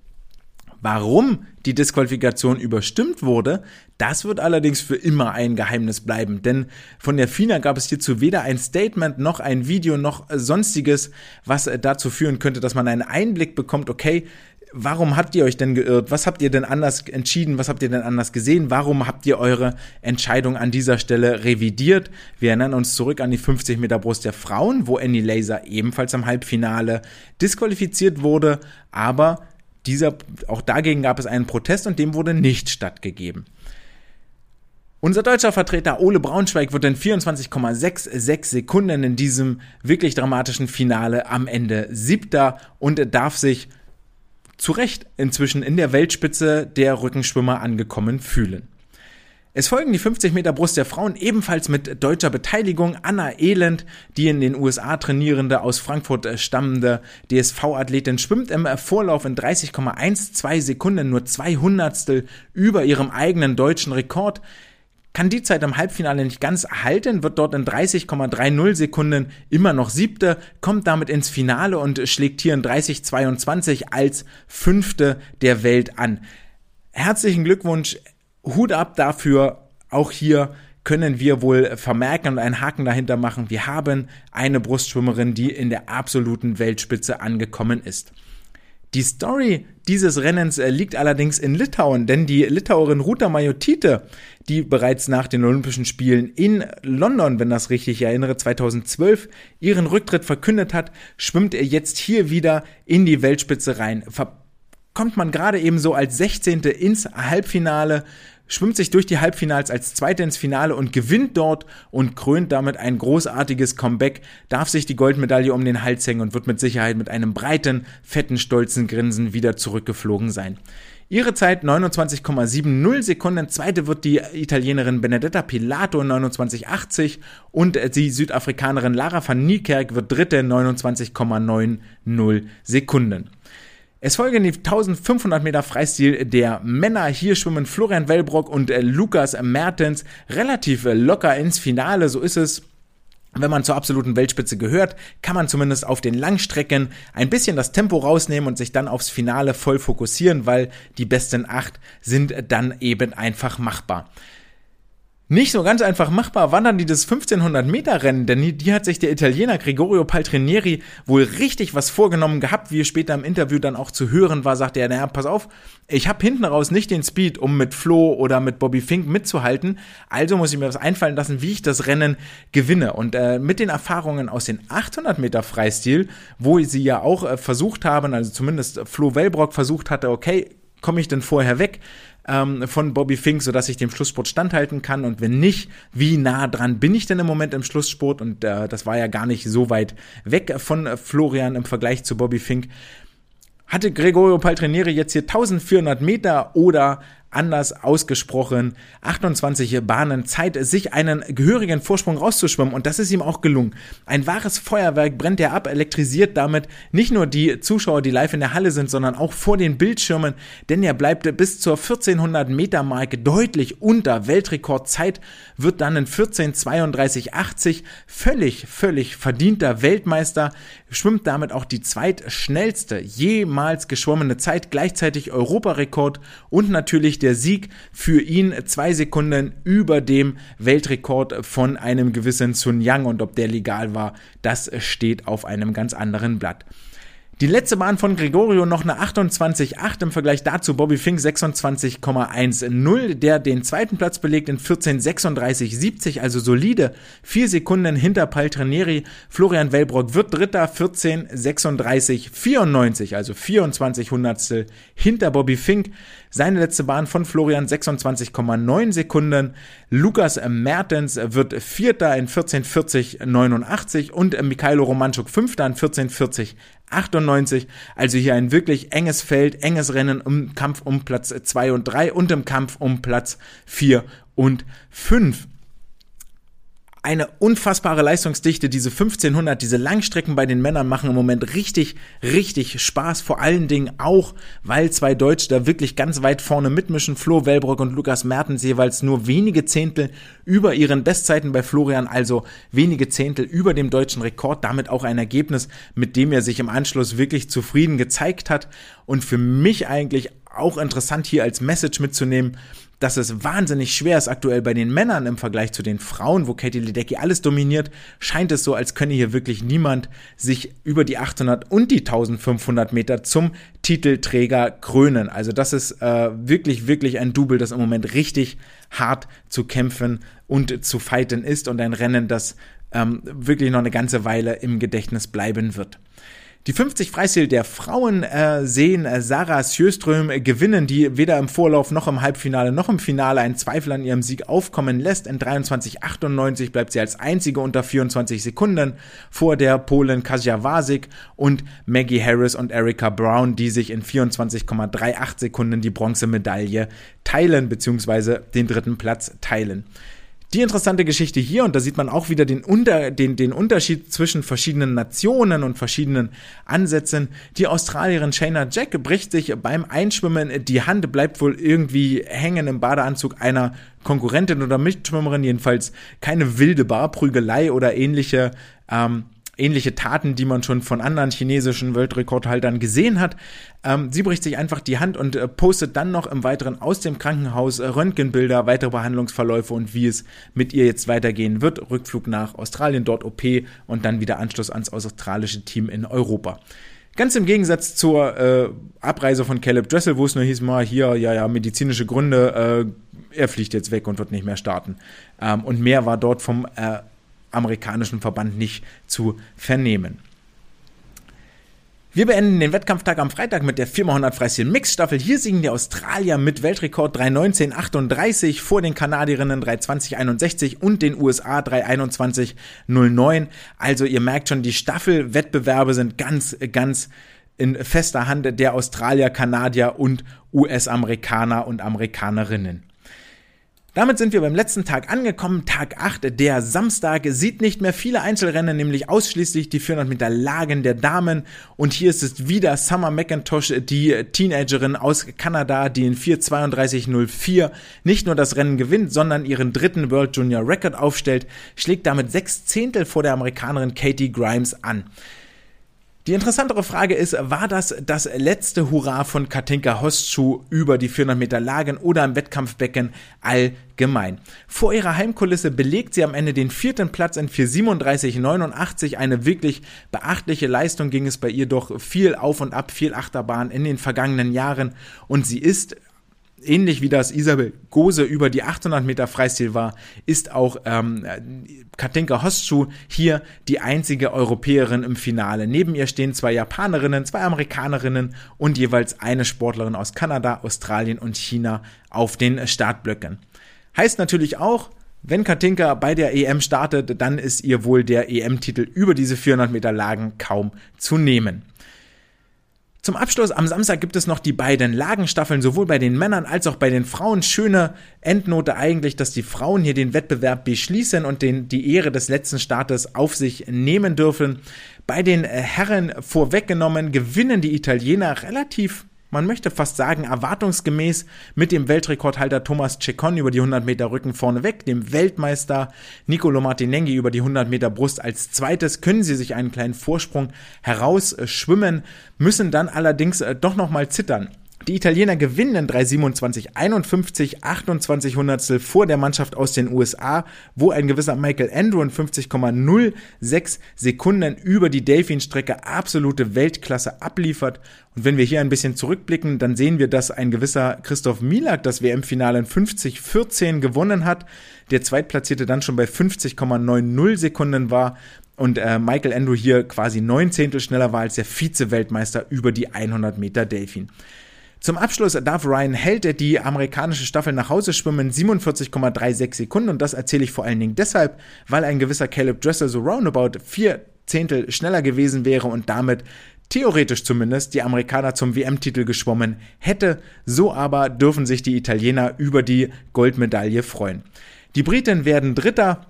Warum die Disqualifikation überstimmt wurde, das wird allerdings für immer ein Geheimnis bleiben, denn von der FINA gab es hierzu weder ein Statement noch ein Video noch sonstiges, was dazu führen könnte, dass man einen Einblick bekommt, okay, warum habt ihr euch denn geirrt? Was habt ihr denn anders entschieden? Was habt ihr denn anders gesehen? Warum habt ihr eure Entscheidung an dieser Stelle revidiert? Wir erinnern uns zurück an die 50 Meter Brust der Frauen, wo Annie Laser ebenfalls am Halbfinale disqualifiziert wurde, aber dieser, auch dagegen gab es einen Protest und dem wurde nicht stattgegeben. Unser deutscher Vertreter Ole Braunschweig wird in 24,66 Sekunden in diesem wirklich dramatischen Finale am Ende siebter und darf sich zu Recht inzwischen in der Weltspitze der Rückenschwimmer angekommen fühlen. Es folgen die 50 Meter Brust der Frauen ebenfalls mit deutscher Beteiligung. Anna Elend, die in den USA trainierende, aus Frankfurt stammende DSV-Athletin, schwimmt im Vorlauf in 30,12 Sekunden nur zwei Hundertstel über ihrem eigenen deutschen Rekord kann die Zeit im Halbfinale nicht ganz halten, wird dort in 30,30 Sekunden immer noch siebte, kommt damit ins Finale und schlägt hier in 30,22 als fünfte der Welt an. Herzlichen Glückwunsch, Hut ab dafür, auch hier können wir wohl vermerken und einen Haken dahinter machen. Wir haben eine Brustschwimmerin, die in der absoluten Weltspitze angekommen ist. Die Story dieses Rennens äh, liegt allerdings in Litauen, denn die Litauerin Ruta Majotite, die bereits nach den Olympischen Spielen in London, wenn das richtig erinnere, 2012 ihren Rücktritt verkündet hat, schwimmt er jetzt hier wieder in die Weltspitze rein. kommt man gerade eben so als 16. ins Halbfinale, schwimmt sich durch die Halbfinals als Zweiter ins Finale und gewinnt dort und krönt damit ein großartiges Comeback, darf sich die Goldmedaille um den Hals hängen und wird mit Sicherheit mit einem breiten, fetten, stolzen Grinsen wieder zurückgeflogen sein. Ihre Zeit 29,70 Sekunden. Zweite wird die Italienerin Benedetta Pilato 29,80 und die Südafrikanerin Lara van Niekerk wird dritte 29,90 Sekunden. Es folgen die 1500 Meter Freistil der Männer. Hier schwimmen Florian Wellbrock und äh, Lukas Mertens relativ äh, locker ins Finale. So ist es wenn man zur absoluten Weltspitze gehört, kann man zumindest auf den Langstrecken ein bisschen das Tempo rausnehmen und sich dann aufs Finale voll fokussieren, weil die besten acht sind dann eben einfach machbar nicht so ganz einfach machbar. War dann dieses 1500 Meter Rennen, denn die, die hat sich der Italiener Gregorio Paltrinieri wohl richtig was vorgenommen gehabt, wie später im Interview dann auch zu hören war, sagte er, naja, pass auf, ich habe hinten raus nicht den Speed, um mit Flo oder mit Bobby Fink mitzuhalten, also muss ich mir was einfallen lassen, wie ich das Rennen gewinne. Und äh, mit den Erfahrungen aus den 800 Meter Freistil, wo sie ja auch äh, versucht haben, also zumindest Flo Wellbrock versucht hatte, okay, komme ich denn vorher weg? Ähm, von Bobby Fink, sodass ich dem Schlusssport standhalten kann? Und wenn nicht, wie nah dran bin ich denn im Moment im Schlusssport? Und äh, das war ja gar nicht so weit weg von Florian im Vergleich zu Bobby Fink. Hatte Gregorio Paltrinieri jetzt hier 1400 Meter oder anders ausgesprochen. 28 Bahnen Zeit, sich einen gehörigen Vorsprung rauszuschwimmen. Und das ist ihm auch gelungen. Ein wahres Feuerwerk brennt er ab, elektrisiert damit nicht nur die Zuschauer, die live in der Halle sind, sondern auch vor den Bildschirmen, denn er bleibt bis zur 1400 Meter Marke deutlich unter Weltrekordzeit, wird dann in 14:32:80 völlig, völlig verdienter Weltmeister, schwimmt damit auch die zweitschnellste jemals geschwommene Zeit, gleichzeitig Europarekord und natürlich der Sieg für ihn zwei Sekunden über dem Weltrekord von einem gewissen Sun Yang und ob der legal war, das steht auf einem ganz anderen Blatt. Die letzte Bahn von Gregorio noch eine 28,8 im Vergleich dazu Bobby Fink 26,10, der den zweiten Platz belegt in 14,36,70, also solide, vier Sekunden hinter Paltrinieri. Florian Wellbrock wird Dritter, 14,36,94, also 24 Hundertstel hinter Bobby Fink. Seine letzte Bahn von Florian 26,9 Sekunden. Lukas Mertens wird Vierter in 14,40,89 und Mikhailo Romanchuk Fünfter in 14,40 98. Also hier ein wirklich enges Feld, enges Rennen im Kampf um Platz 2 und 3 und im Kampf um Platz 4 und 5 eine unfassbare Leistungsdichte. Diese 1500, diese Langstrecken bei den Männern machen im Moment richtig, richtig Spaß. Vor allen Dingen auch, weil zwei Deutsche da wirklich ganz weit vorne mitmischen. Flo Wellbrock und Lukas Mertens jeweils nur wenige Zehntel über ihren Bestzeiten bei Florian, also wenige Zehntel über dem deutschen Rekord. Damit auch ein Ergebnis, mit dem er sich im Anschluss wirklich zufrieden gezeigt hat. Und für mich eigentlich auch interessant hier als Message mitzunehmen dass es wahnsinnig schwer ist aktuell bei den Männern im Vergleich zu den Frauen, wo Katie Ledecky alles dominiert, scheint es so, als könne hier wirklich niemand sich über die 800 und die 1500 Meter zum Titelträger krönen. Also das ist äh, wirklich, wirklich ein Double, das im Moment richtig hart zu kämpfen und zu fighten ist und ein Rennen, das ähm, wirklich noch eine ganze Weile im Gedächtnis bleiben wird. Die 50 Freistil der Frauen äh, sehen äh, Sarah Sjöström gewinnen, die weder im Vorlauf noch im Halbfinale noch im Finale einen Zweifel an ihrem Sieg aufkommen lässt. In 23,98 bleibt sie als einzige unter 24 Sekunden vor der Polin Kasia Wasik und Maggie Harris und Erika Brown, die sich in 24,38 Sekunden die Bronzemedaille teilen bzw. den dritten Platz teilen. Die interessante Geschichte hier, und da sieht man auch wieder den, Unter, den, den Unterschied zwischen verschiedenen Nationen und verschiedenen Ansätzen. Die Australierin Shayna Jack bricht sich beim Einschwimmen die Hand, bleibt wohl irgendwie hängen im Badeanzug einer Konkurrentin oder Mitschwimmerin, jedenfalls keine wilde Barprügelei oder ähnliche ähm, ähnliche Taten, die man schon von anderen chinesischen Weltrekordhaltern gesehen hat. Ähm, sie bricht sich einfach die Hand und äh, postet dann noch im Weiteren aus dem Krankenhaus äh, Röntgenbilder, weitere Behandlungsverläufe und wie es mit ihr jetzt weitergehen wird. Rückflug nach Australien, dort OP und dann wieder Anschluss ans australische Team in Europa. Ganz im Gegensatz zur äh, Abreise von Caleb Dressel, wo es nur hieß, mal hier, ja, ja, medizinische Gründe, äh, er fliegt jetzt weg und wird nicht mehr starten. Ähm, und mehr war dort vom äh, amerikanischen Verband nicht zu vernehmen. Wir beenden den Wettkampftag am Freitag mit der 4x100 Freistil Mixstaffel. Hier siegen die Australier mit Weltrekord 3.19.38 vor den Kanadierinnen 3.20.61 und den USA 3.21.09. Also ihr merkt schon, die Staffelwettbewerbe sind ganz, ganz in fester Hand der Australier, Kanadier und US-Amerikaner und Amerikanerinnen. Damit sind wir beim letzten Tag angekommen, Tag 8, der Samstag, sieht nicht mehr viele Einzelrennen, nämlich ausschließlich die 400 Meter Lagen der Damen. Und hier ist es wieder Summer McIntosh, die Teenagerin aus Kanada, die in 4.32.04 nicht nur das Rennen gewinnt, sondern ihren dritten World Junior Record aufstellt, schlägt damit sechs Zehntel vor der Amerikanerin Katie Grimes an. Die interessantere Frage ist, war das das letzte Hurra von Katinka Hostschuh über die 400 Meter Lagen oder im Wettkampfbecken allgemein? Vor ihrer Heimkulisse belegt sie am Ende den vierten Platz in 437,89. Eine wirklich beachtliche Leistung ging es bei ihr doch viel auf und ab, viel Achterbahn in den vergangenen Jahren und sie ist ähnlich wie das Isabel Gose über die 800 Meter Freistil war, ist auch ähm, Katinka Hostschuh hier die einzige Europäerin im Finale. Neben ihr stehen zwei Japanerinnen, zwei Amerikanerinnen und jeweils eine Sportlerin aus Kanada, Australien und China auf den Startblöcken. Heißt natürlich auch, wenn Katinka bei der EM startet, dann ist ihr wohl der EM-Titel über diese 400 Meter Lagen kaum zu nehmen. Zum Abschluss am Samstag gibt es noch die beiden Lagenstaffeln, sowohl bei den Männern als auch bei den Frauen. Schöne Endnote eigentlich, dass die Frauen hier den Wettbewerb beschließen und den, die Ehre des letzten Startes auf sich nehmen dürfen. Bei den Herren vorweggenommen gewinnen die Italiener relativ man möchte fast sagen, erwartungsgemäß mit dem Weltrekordhalter Thomas Ceccon über die 100 Meter Rücken vorneweg, dem Weltmeister Nicolo Martinenghi über die 100 Meter Brust als zweites, können sie sich einen kleinen Vorsprung herausschwimmen, müssen dann allerdings äh, doch nochmal zittern. Die Italiener gewinnen 3,27, 51, 28 Hundertstel vor der Mannschaft aus den USA, wo ein gewisser Michael Andrew in 50,06 Sekunden über die Delfin-Strecke absolute Weltklasse abliefert. Und wenn wir hier ein bisschen zurückblicken, dann sehen wir, dass ein gewisser Christoph Milak das WM-Finale in 50,14 gewonnen hat. Der Zweitplatzierte dann schon bei 50,90 Sekunden war und äh, Michael Andrew hier quasi neun Zehntel schneller war als der Vize-Weltmeister über die 100 Meter Delfin. Zum Abschluss darf Ryan Held die amerikanische Staffel nach Hause schwimmen, 47,36 Sekunden. Und das erzähle ich vor allen Dingen deshalb, weil ein gewisser Caleb Dressel so roundabout vier Zehntel schneller gewesen wäre und damit theoretisch zumindest die Amerikaner zum WM-Titel geschwommen hätte. So aber dürfen sich die Italiener über die Goldmedaille freuen. Die Briten werden Dritter,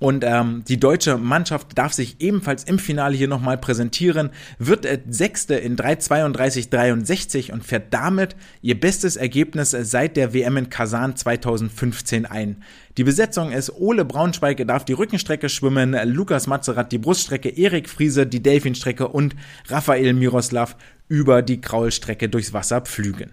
und ähm, die deutsche Mannschaft darf sich ebenfalls im Finale hier nochmal präsentieren, wird äh, Sechste in 3,32,63 und fährt damit ihr bestes Ergebnis seit der WM in Kasan 2015 ein. Die Besetzung ist Ole Braunschweig darf die Rückenstrecke schwimmen, Lukas Mazerat die Bruststrecke, Erik Friese die Delfinstrecke und Raphael Miroslav über die Kraulstrecke durchs Wasser pflügen.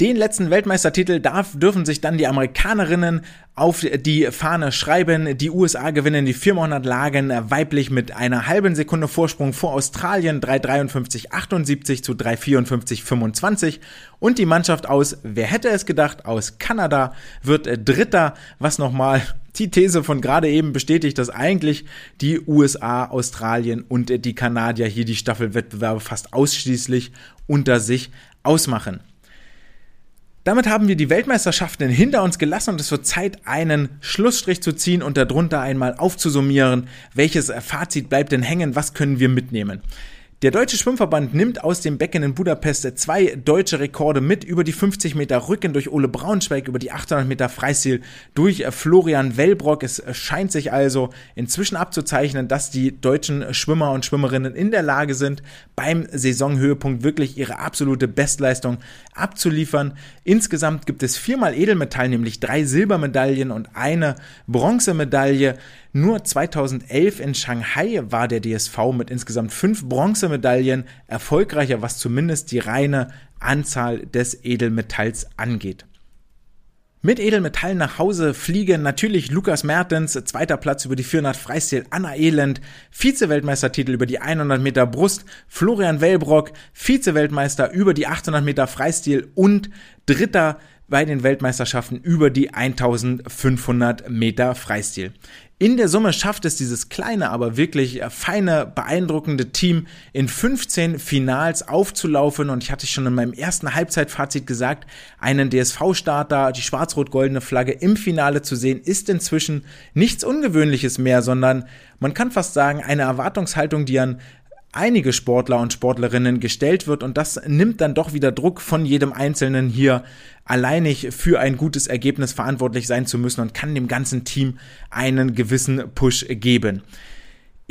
Den letzten Weltmeistertitel darf, dürfen sich dann die Amerikanerinnen auf die Fahne schreiben. Die USA gewinnen die 400 Lagen weiblich mit einer halben Sekunde Vorsprung vor Australien 3,53,78 zu 3,54,25 und die Mannschaft aus, wer hätte es gedacht, aus Kanada wird Dritter, was nochmal die These von gerade eben bestätigt, dass eigentlich die USA, Australien und die Kanadier hier die Staffelwettbewerbe fast ausschließlich unter sich ausmachen. Damit haben wir die Weltmeisterschaften hinter uns gelassen und es wird Zeit, einen Schlussstrich zu ziehen und darunter einmal aufzusummieren, welches Fazit bleibt denn hängen, was können wir mitnehmen. Der Deutsche Schwimmverband nimmt aus dem Becken in Budapest zwei deutsche Rekorde mit über die 50 Meter Rücken durch Ole Braunschweig, über die 800 Meter Freistil durch Florian Wellbrock. Es scheint sich also inzwischen abzuzeichnen, dass die deutschen Schwimmer und Schwimmerinnen in der Lage sind, beim Saisonhöhepunkt wirklich ihre absolute Bestleistung abzuliefern. Insgesamt gibt es viermal Edelmetall, nämlich drei Silbermedaillen und eine Bronzemedaille. Nur 2011 in Shanghai war der DSV mit insgesamt fünf Bronzemedaillen erfolgreicher, was zumindest die reine Anzahl des Edelmetalls angeht. Mit Edelmetall nach Hause fliegen natürlich Lukas Mertens, zweiter Platz über die 400 Freistil, Anna Elend, Vize-Weltmeistertitel über die 100 Meter Brust, Florian Wellbrock, Vize-Weltmeister über die 800 Meter Freistil und dritter bei den Weltmeisterschaften über die 1500 Meter Freistil. In der Summe schafft es dieses kleine, aber wirklich feine, beeindruckende Team in 15 Finals aufzulaufen. Und ich hatte schon in meinem ersten Halbzeitfazit gesagt, einen DSV-Starter, die schwarz-rot-goldene Flagge im Finale zu sehen, ist inzwischen nichts Ungewöhnliches mehr, sondern man kann fast sagen, eine Erwartungshaltung, die an einige Sportler und Sportlerinnen gestellt wird und das nimmt dann doch wieder Druck von jedem Einzelnen hier alleinig für ein gutes Ergebnis verantwortlich sein zu müssen und kann dem ganzen Team einen gewissen Push geben.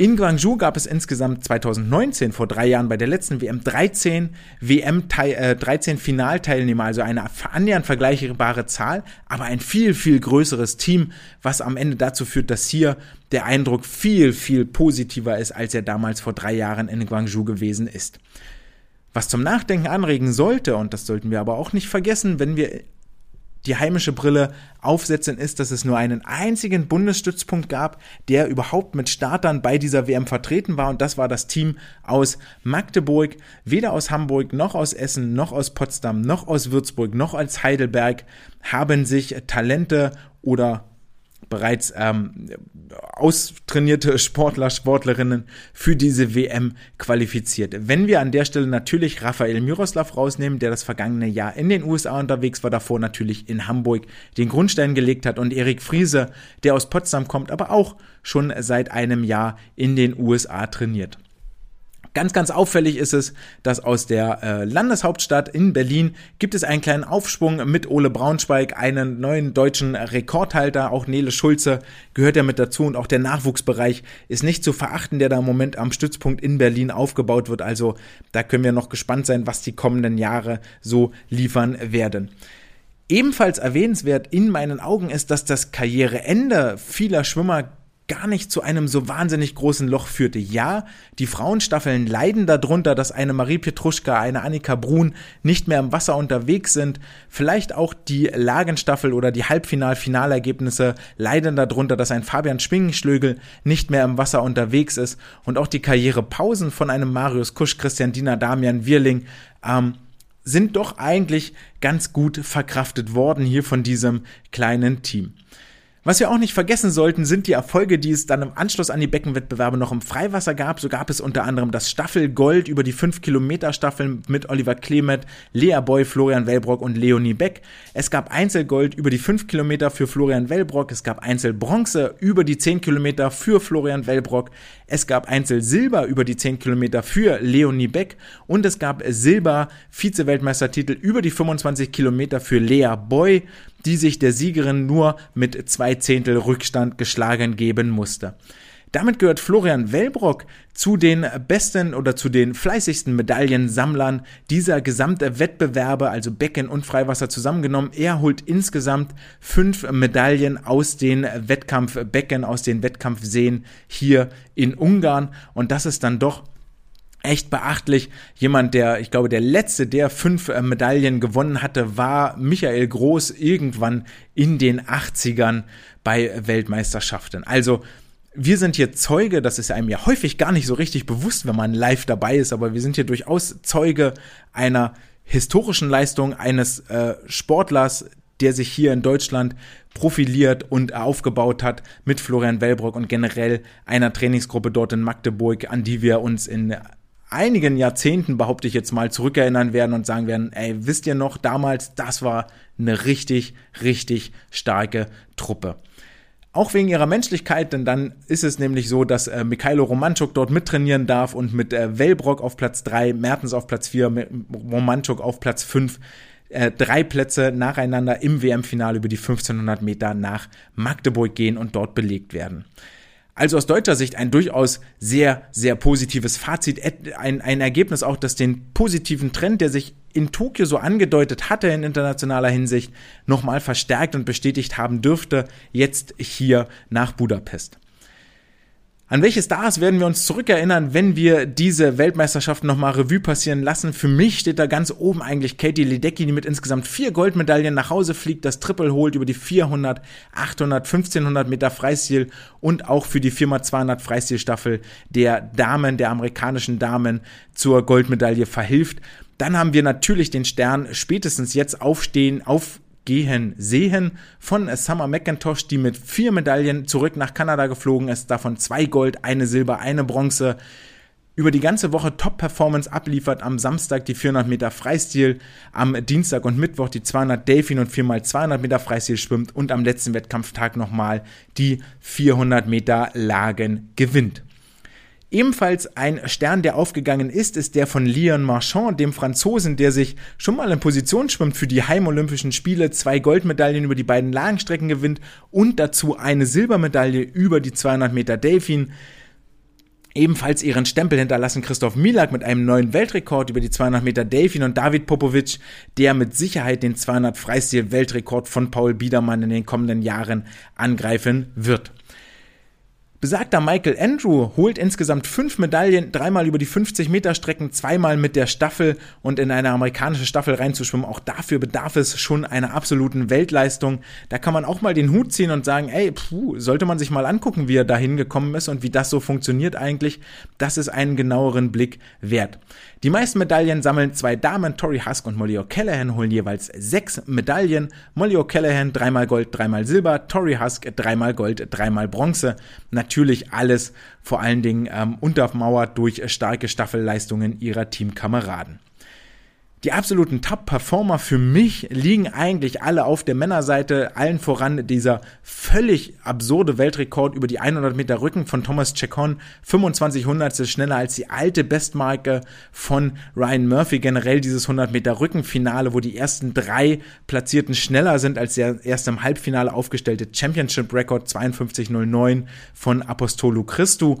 In Guangzhou gab es insgesamt 2019, vor drei Jahren bei der letzten WM, 13 WM, äh, 13 Finalteilnehmer, also eine annähernd vergleichbare Zahl, aber ein viel, viel größeres Team, was am Ende dazu führt, dass hier der Eindruck viel, viel positiver ist, als er damals vor drei Jahren in Guangzhou gewesen ist. Was zum Nachdenken anregen sollte, und das sollten wir aber auch nicht vergessen, wenn wir die heimische Brille aufsetzen, ist, dass es nur einen einzigen Bundesstützpunkt gab, der überhaupt mit Startern bei dieser WM vertreten war. Und das war das Team aus Magdeburg. Weder aus Hamburg, noch aus Essen, noch aus Potsdam, noch aus Würzburg, noch aus Heidelberg haben sich Talente oder bereits ähm, austrainierte Sportler, Sportlerinnen für diese WM qualifiziert. Wenn wir an der Stelle natürlich Rafael Miroslav rausnehmen, der das vergangene Jahr in den USA unterwegs war, davor natürlich in Hamburg den Grundstein gelegt hat und Erik Friese, der aus Potsdam kommt, aber auch schon seit einem Jahr in den USA trainiert. Ganz, ganz auffällig ist es, dass aus der äh, Landeshauptstadt in Berlin gibt es einen kleinen Aufschwung mit Ole Braunschweig, einen neuen deutschen Rekordhalter. Auch Nele Schulze gehört ja mit dazu und auch der Nachwuchsbereich ist nicht zu verachten, der da im Moment am Stützpunkt in Berlin aufgebaut wird. Also da können wir noch gespannt sein, was die kommenden Jahre so liefern werden. Ebenfalls erwähnenswert in meinen Augen ist, dass das Karriereende vieler Schwimmer gar nicht zu einem so wahnsinnig großen Loch führte. Ja, die Frauenstaffeln leiden darunter, dass eine Marie Petruschka, eine Annika Brun nicht mehr im Wasser unterwegs sind. Vielleicht auch die Lagenstaffel oder die Halbfinal-Finalergebnisse leiden darunter, dass ein Fabian Schwingenschlögel nicht mehr im Wasser unterwegs ist. Und auch die Karrierepausen von einem Marius Kusch, Christian Diener, Damian Wirling, ähm, sind doch eigentlich ganz gut verkraftet worden hier von diesem kleinen Team. Was wir auch nicht vergessen sollten, sind die Erfolge, die es dann im Anschluss an die Beckenwettbewerbe noch im Freiwasser gab. So gab es unter anderem das Staffelgold über die 5-Kilometer-Staffel mit Oliver Klemet, Lea Boy, Florian Wellbrock und Leonie Beck. Es gab Einzelgold über die 5 Kilometer für Florian Wellbrock. Es gab Einzelbronze über die 10 Kilometer für Florian Wellbrock. Es gab Einzelsilber über die 10 Kilometer für Leonie Beck. Und es gab Silber Vize-Weltmeistertitel über die 25 Kilometer für Lea Boy die sich der Siegerin nur mit zwei Zehntel Rückstand geschlagen geben musste. Damit gehört Florian Wellbrock zu den besten oder zu den fleißigsten Medaillensammlern dieser gesamten Wettbewerbe, also Becken und Freiwasser zusammengenommen. Er holt insgesamt fünf Medaillen aus den Wettkampfbecken, aus den Wettkampfseen hier in Ungarn. Und das ist dann doch echt beachtlich. Jemand, der, ich glaube, der letzte, der fünf Medaillen gewonnen hatte, war Michael Groß irgendwann in den 80ern bei Weltmeisterschaften. Also, wir sind hier Zeuge, das ist einem ja häufig gar nicht so richtig bewusst, wenn man live dabei ist, aber wir sind hier durchaus Zeuge einer historischen Leistung eines äh, Sportlers, der sich hier in Deutschland profiliert und aufgebaut hat mit Florian Wellbrock und generell einer Trainingsgruppe dort in Magdeburg, an die wir uns in einigen Jahrzehnten, behaupte ich jetzt mal, zurückerinnern werden und sagen werden, ey, wisst ihr noch, damals, das war eine richtig, richtig starke Truppe. Auch wegen ihrer Menschlichkeit, denn dann ist es nämlich so, dass äh, Mikhailo Romanchuk dort mittrainieren darf und mit äh, Wellbrock auf Platz 3, Mertens auf Platz 4, Romanchuk auf Platz 5 äh, drei Plätze nacheinander im WM-Finale über die 1500 Meter nach Magdeburg gehen und dort belegt werden. Also aus deutscher Sicht ein durchaus sehr, sehr positives Fazit. Ein, ein Ergebnis auch, das den positiven Trend, der sich in Tokio so angedeutet hatte in internationaler Hinsicht, nochmal verstärkt und bestätigt haben dürfte, jetzt hier nach Budapest. An welche Stars werden wir uns zurückerinnern, wenn wir diese Weltmeisterschaft nochmal Revue passieren lassen? Für mich steht da ganz oben eigentlich Katie Ledecky, die mit insgesamt vier Goldmedaillen nach Hause fliegt, das Triple holt über die 400, 800, 1500 Meter Freistil und auch für die 4x200 Freistilstaffel der Damen, der amerikanischen Damen zur Goldmedaille verhilft. Dann haben wir natürlich den Stern spätestens jetzt aufstehen, auf gehen sehen von Summer McIntosh, die mit vier Medaillen zurück nach Kanada geflogen ist, davon zwei Gold, eine Silber, eine Bronze. Über die ganze Woche Top-Performance abliefert, am Samstag die 400 Meter Freistil, am Dienstag und Mittwoch die 200 Delfin und 4x200 Meter Freistil schwimmt und am letzten Wettkampftag nochmal die 400 Meter Lagen gewinnt. Ebenfalls ein Stern, der aufgegangen ist, ist der von Leon Marchand, dem Franzosen, der sich schon mal in Position schwimmt für die Heimolympischen Spiele, zwei Goldmedaillen über die beiden Lagenstrecken gewinnt und dazu eine Silbermedaille über die 200 Meter Delfin. Ebenfalls ihren Stempel hinterlassen Christoph Milak mit einem neuen Weltrekord über die 200 Meter Delfin und David Popovic, der mit Sicherheit den 200 Freistil-Weltrekord von Paul Biedermann in den kommenden Jahren angreifen wird. Besagter Michael Andrew holt insgesamt fünf Medaillen, dreimal über die 50 Meter Strecken, zweimal mit der Staffel und in eine amerikanische Staffel reinzuschwimmen. Auch dafür bedarf es schon einer absoluten Weltleistung. Da kann man auch mal den Hut ziehen und sagen, ey, puh, sollte man sich mal angucken, wie er da hingekommen ist und wie das so funktioniert eigentlich. Das ist einen genaueren Blick wert. Die meisten Medaillen sammeln zwei Damen, Tori Husk und Molly O'Callaghan holen jeweils sechs Medaillen. Molly O'Callaghan dreimal Gold, dreimal Silber, Tori Husk dreimal Gold, dreimal Bronze. Natürlich alles vor allen Dingen ähm, untermauert durch starke Staffelleistungen ihrer Teamkameraden. Die absoluten Top-Performer für mich liegen eigentlich alle auf der Männerseite, allen voran dieser völlig absurde Weltrekord über die 100 Meter Rücken von Thomas Chacon, 25 Hundertstel schneller als die alte Bestmarke von Ryan Murphy, generell dieses 100 Meter Rückenfinale, wo die ersten drei Platzierten schneller sind als der erst im Halbfinale aufgestellte Championship Record 52.09 von Apostolo Christu.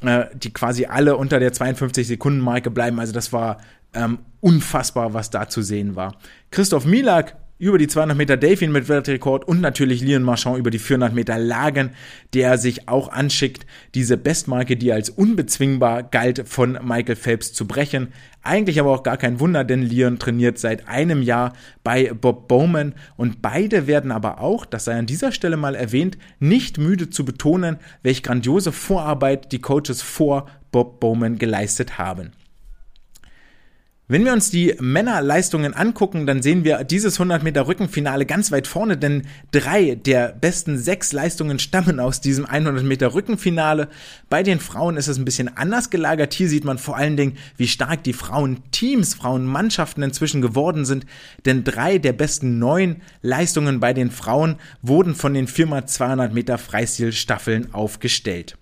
Äh, die quasi alle unter der 52 Sekunden Marke bleiben. Also das war ähm, unfassbar, was da zu sehen war. Christoph Milak über die 200 Meter Delfin mit Weltrekord und natürlich Leon Marchand über die 400 Meter Lagen, der sich auch anschickt, diese Bestmarke, die als unbezwingbar galt, von Michael Phelps zu brechen. Eigentlich aber auch gar kein Wunder, denn Leon trainiert seit einem Jahr bei Bob Bowman und beide werden aber auch, das sei an dieser Stelle mal erwähnt, nicht müde zu betonen, welch grandiose Vorarbeit die Coaches vor Bob Bowman geleistet haben. Wenn wir uns die Männerleistungen angucken, dann sehen wir dieses 100 Meter Rückenfinale ganz weit vorne, denn drei der besten sechs Leistungen stammen aus diesem 100 Meter Rückenfinale. Bei den Frauen ist es ein bisschen anders gelagert. Hier sieht man vor allen Dingen, wie stark die Frauenteams, Frauenmannschaften inzwischen geworden sind, denn drei der besten neun Leistungen bei den Frauen wurden von den Firma 200 Meter Freistilstaffeln aufgestellt.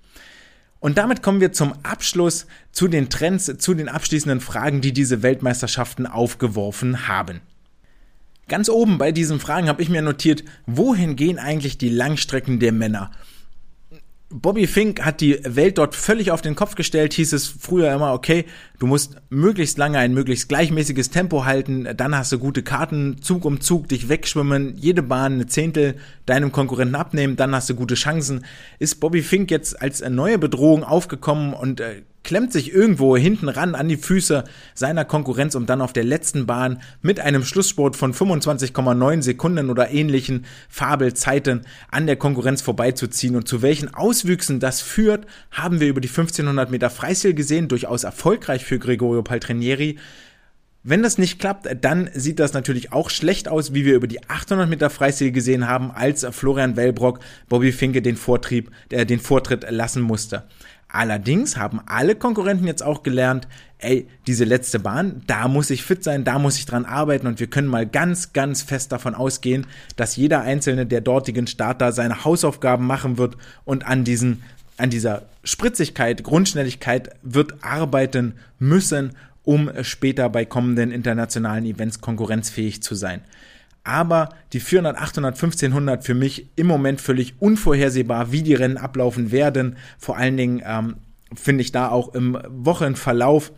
Und damit kommen wir zum Abschluss zu den Trends, zu den abschließenden Fragen, die diese Weltmeisterschaften aufgeworfen haben. Ganz oben bei diesen Fragen habe ich mir notiert, wohin gehen eigentlich die Langstrecken der Männer? Bobby Fink hat die Welt dort völlig auf den Kopf gestellt, hieß es früher immer, okay, du musst möglichst lange ein möglichst gleichmäßiges Tempo halten, dann hast du gute Karten, Zug um Zug dich wegschwimmen, jede Bahn eine Zehntel deinem Konkurrenten abnehmen, dann hast du gute Chancen. Ist Bobby Fink jetzt als neue Bedrohung aufgekommen und äh, klemmt sich irgendwo hinten ran an die Füße seiner Konkurrenz, um dann auf der letzten Bahn mit einem Schlusssport von 25,9 Sekunden oder ähnlichen Fabelzeiten an der Konkurrenz vorbeizuziehen. Und zu welchen Auswüchsen das führt, haben wir über die 1500 Meter Freistil gesehen, durchaus erfolgreich für Gregorio Paltrinieri. Wenn das nicht klappt, dann sieht das natürlich auch schlecht aus, wie wir über die 800 Meter Freistil gesehen haben, als Florian Wellbrock Bobby Finke den Vortrieb, äh, den Vortritt lassen musste. Allerdings haben alle Konkurrenten jetzt auch gelernt, ey, diese letzte Bahn, da muss ich fit sein, da muss ich dran arbeiten und wir können mal ganz, ganz fest davon ausgehen, dass jeder einzelne der dortigen Starter seine Hausaufgaben machen wird und an diesen, an dieser Spritzigkeit, Grundschnelligkeit wird arbeiten müssen, um später bei kommenden internationalen Events konkurrenzfähig zu sein aber die 400, 800, 1500 für mich im Moment völlig unvorhersehbar, wie die Rennen ablaufen werden. Vor allen Dingen ähm, finde ich da auch im Wochenverlauf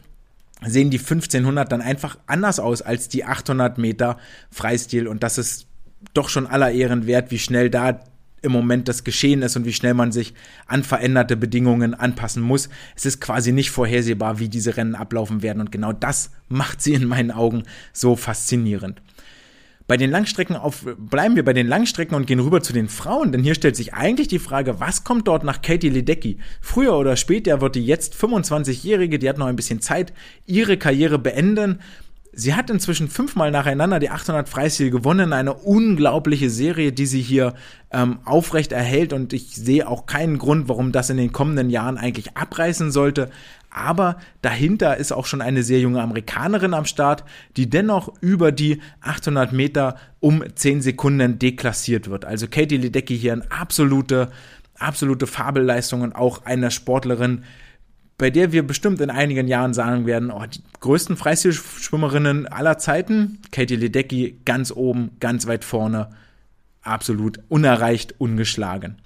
sehen die 1500 dann einfach anders aus als die 800 Meter Freistil und das ist doch schon aller Ehren wert, wie schnell da im Moment das Geschehen ist und wie schnell man sich an veränderte Bedingungen anpassen muss. Es ist quasi nicht vorhersehbar, wie diese Rennen ablaufen werden und genau das macht sie in meinen Augen so faszinierend. Bei den Langstrecken auf, bleiben wir bei den Langstrecken und gehen rüber zu den Frauen, denn hier stellt sich eigentlich die Frage, was kommt dort nach Katie Ledecky? Früher oder später wird die jetzt 25-Jährige, die hat noch ein bisschen Zeit, ihre Karriere beenden. Sie hat inzwischen fünfmal nacheinander die 800 Freistil gewonnen, eine unglaubliche Serie, die sie hier ähm, aufrecht erhält und ich sehe auch keinen Grund, warum das in den kommenden Jahren eigentlich abreißen sollte aber dahinter ist auch schon eine sehr junge Amerikanerin am Start, die dennoch über die 800 Meter um 10 Sekunden deklassiert wird. Also Katie Ledecky hier eine absolute, absolute Fabelleistung und auch eine Sportlerin, bei der wir bestimmt in einigen Jahren sagen werden, oh, die größten Freistilschwimmerinnen aller Zeiten, Katie Ledecky ganz oben, ganz weit vorne, absolut unerreicht, ungeschlagen.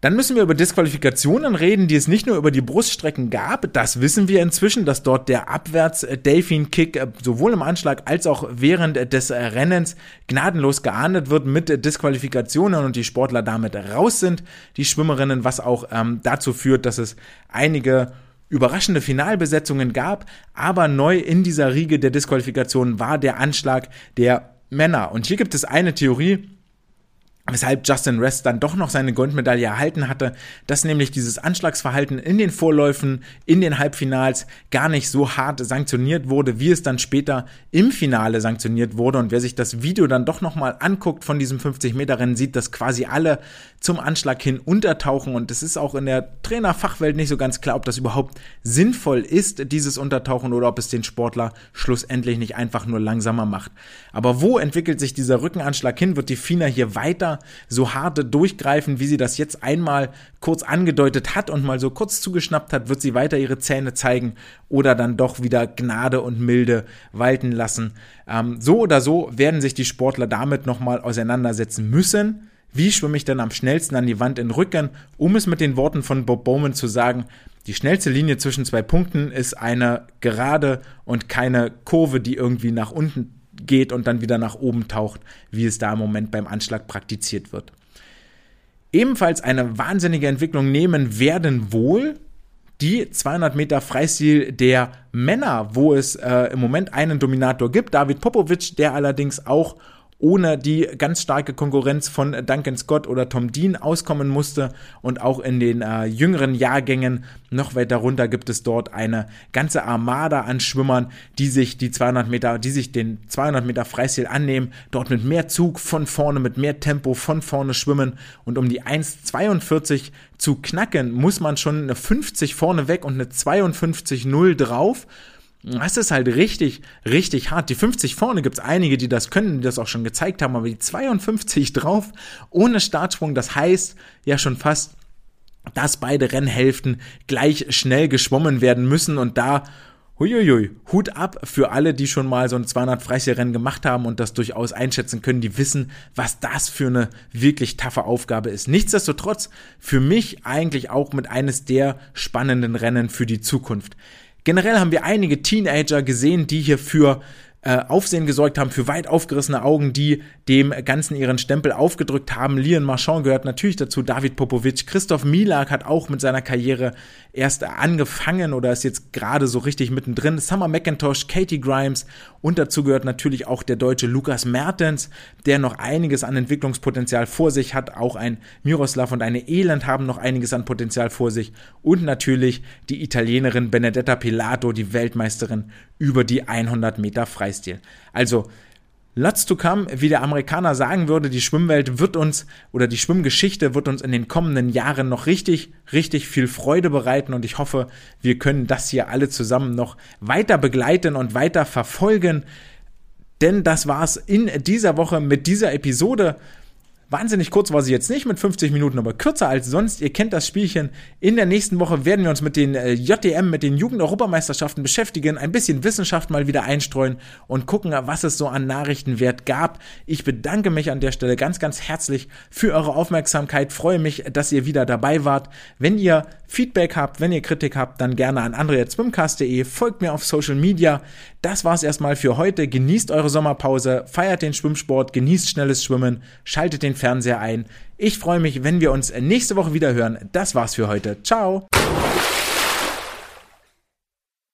Dann müssen wir über Disqualifikationen reden, die es nicht nur über die Bruststrecken gab. Das wissen wir inzwischen, dass dort der Abwärts-Delfin-Kick äh, sowohl im Anschlag als auch während des Rennens gnadenlos geahndet wird mit Disqualifikationen und die Sportler damit raus sind, die Schwimmerinnen, was auch ähm, dazu führt, dass es einige überraschende Finalbesetzungen gab. Aber neu in dieser Riege der Disqualifikationen war der Anschlag der Männer. Und hier gibt es eine Theorie, weshalb Justin Rest dann doch noch seine Goldmedaille erhalten hatte, dass nämlich dieses Anschlagsverhalten in den Vorläufen, in den Halbfinals gar nicht so hart sanktioniert wurde, wie es dann später im Finale sanktioniert wurde. Und wer sich das Video dann doch nochmal anguckt von diesem 50-Meter-Rennen, sieht, dass quasi alle zum Anschlag hin untertauchen. Und es ist auch in der Trainerfachwelt nicht so ganz klar, ob das überhaupt sinnvoll ist, dieses Untertauchen, oder ob es den Sportler schlussendlich nicht einfach nur langsamer macht. Aber wo entwickelt sich dieser Rückenanschlag hin? Wird die FINA hier weiter so harte durchgreifen, wie sie das jetzt einmal kurz angedeutet hat und mal so kurz zugeschnappt hat, wird sie weiter ihre Zähne zeigen oder dann doch wieder Gnade und Milde walten lassen. Ähm, so oder so werden sich die Sportler damit nochmal auseinandersetzen müssen. Wie schwimme ich denn am schnellsten an die Wand in Rücken? Um es mit den Worten von Bob Bowman zu sagen, die schnellste Linie zwischen zwei Punkten ist eine gerade und keine Kurve, die irgendwie nach unten geht und dann wieder nach oben taucht, wie es da im Moment beim Anschlag praktiziert wird. Ebenfalls eine wahnsinnige Entwicklung nehmen werden wohl die 200 Meter Freistil der Männer, wo es äh, im Moment einen Dominator gibt, David Popovic, der allerdings auch ohne die ganz starke Konkurrenz von Duncan Scott oder Tom Dean auskommen musste. Und auch in den äh, jüngeren Jahrgängen noch weiter runter gibt es dort eine ganze Armada an Schwimmern, die sich die 200 Meter, die sich den 200 Meter Freistil annehmen, dort mit mehr Zug von vorne, mit mehr Tempo von vorne schwimmen. Und um die 1,42 zu knacken, muss man schon eine 50 vorne weg und eine 52,0 drauf. Das ist halt richtig, richtig hart. Die 50 vorne gibt's einige, die das können, die das auch schon gezeigt haben, aber die 52 drauf, ohne Startsprung, das heißt ja schon fast, dass beide Rennhälften gleich schnell geschwommen werden müssen und da Huiuiui, Hut ab für alle, die schon mal so ein 200 Freistilrennen gemacht haben und das durchaus einschätzen können, die wissen, was das für eine wirklich taffe Aufgabe ist. Nichtsdestotrotz für mich eigentlich auch mit eines der spannenden Rennen für die Zukunft. Generell haben wir einige Teenager gesehen, die hier für äh, Aufsehen gesorgt haben, für weit aufgerissene Augen, die dem Ganzen ihren Stempel aufgedrückt haben. Lian Marchand gehört natürlich dazu, David Popovic, Christoph Milak hat auch mit seiner Karriere erst angefangen oder ist jetzt gerade so richtig mittendrin. Summer McIntosh, Katie Grimes und dazu gehört natürlich auch der deutsche Lukas Mertens, der noch einiges an Entwicklungspotenzial vor sich hat. Auch ein Miroslav und eine Elend haben noch einiges an Potenzial vor sich und natürlich die Italienerin Benedetta Pilato, die Weltmeisterin über die 100 Meter Freistil. Also Lots to come, wie der Amerikaner sagen würde, die Schwimmwelt wird uns oder die Schwimmgeschichte wird uns in den kommenden Jahren noch richtig, richtig viel Freude bereiten und ich hoffe, wir können das hier alle zusammen noch weiter begleiten und weiter verfolgen. Denn das war's in dieser Woche mit dieser Episode. Wahnsinnig kurz war sie jetzt nicht mit 50 Minuten, aber kürzer als sonst. Ihr kennt das Spielchen. In der nächsten Woche werden wir uns mit den äh, JDM, mit den Jugendeuropameisterschaften beschäftigen, ein bisschen Wissenschaft mal wieder einstreuen und gucken, was es so an Nachrichtenwert gab. Ich bedanke mich an der Stelle ganz, ganz herzlich für eure Aufmerksamkeit. Freue mich, dass ihr wieder dabei wart. Wenn ihr Feedback habt, wenn ihr Kritik habt, dann gerne an andreatzwimcast.de. Folgt mir auf Social Media. Das war's erstmal für heute. Genießt eure Sommerpause, feiert den Schwimmsport, genießt schnelles Schwimmen, schaltet den Fernseher ein. Ich freue mich, wenn wir uns nächste Woche wieder hören. Das war's für heute. Ciao!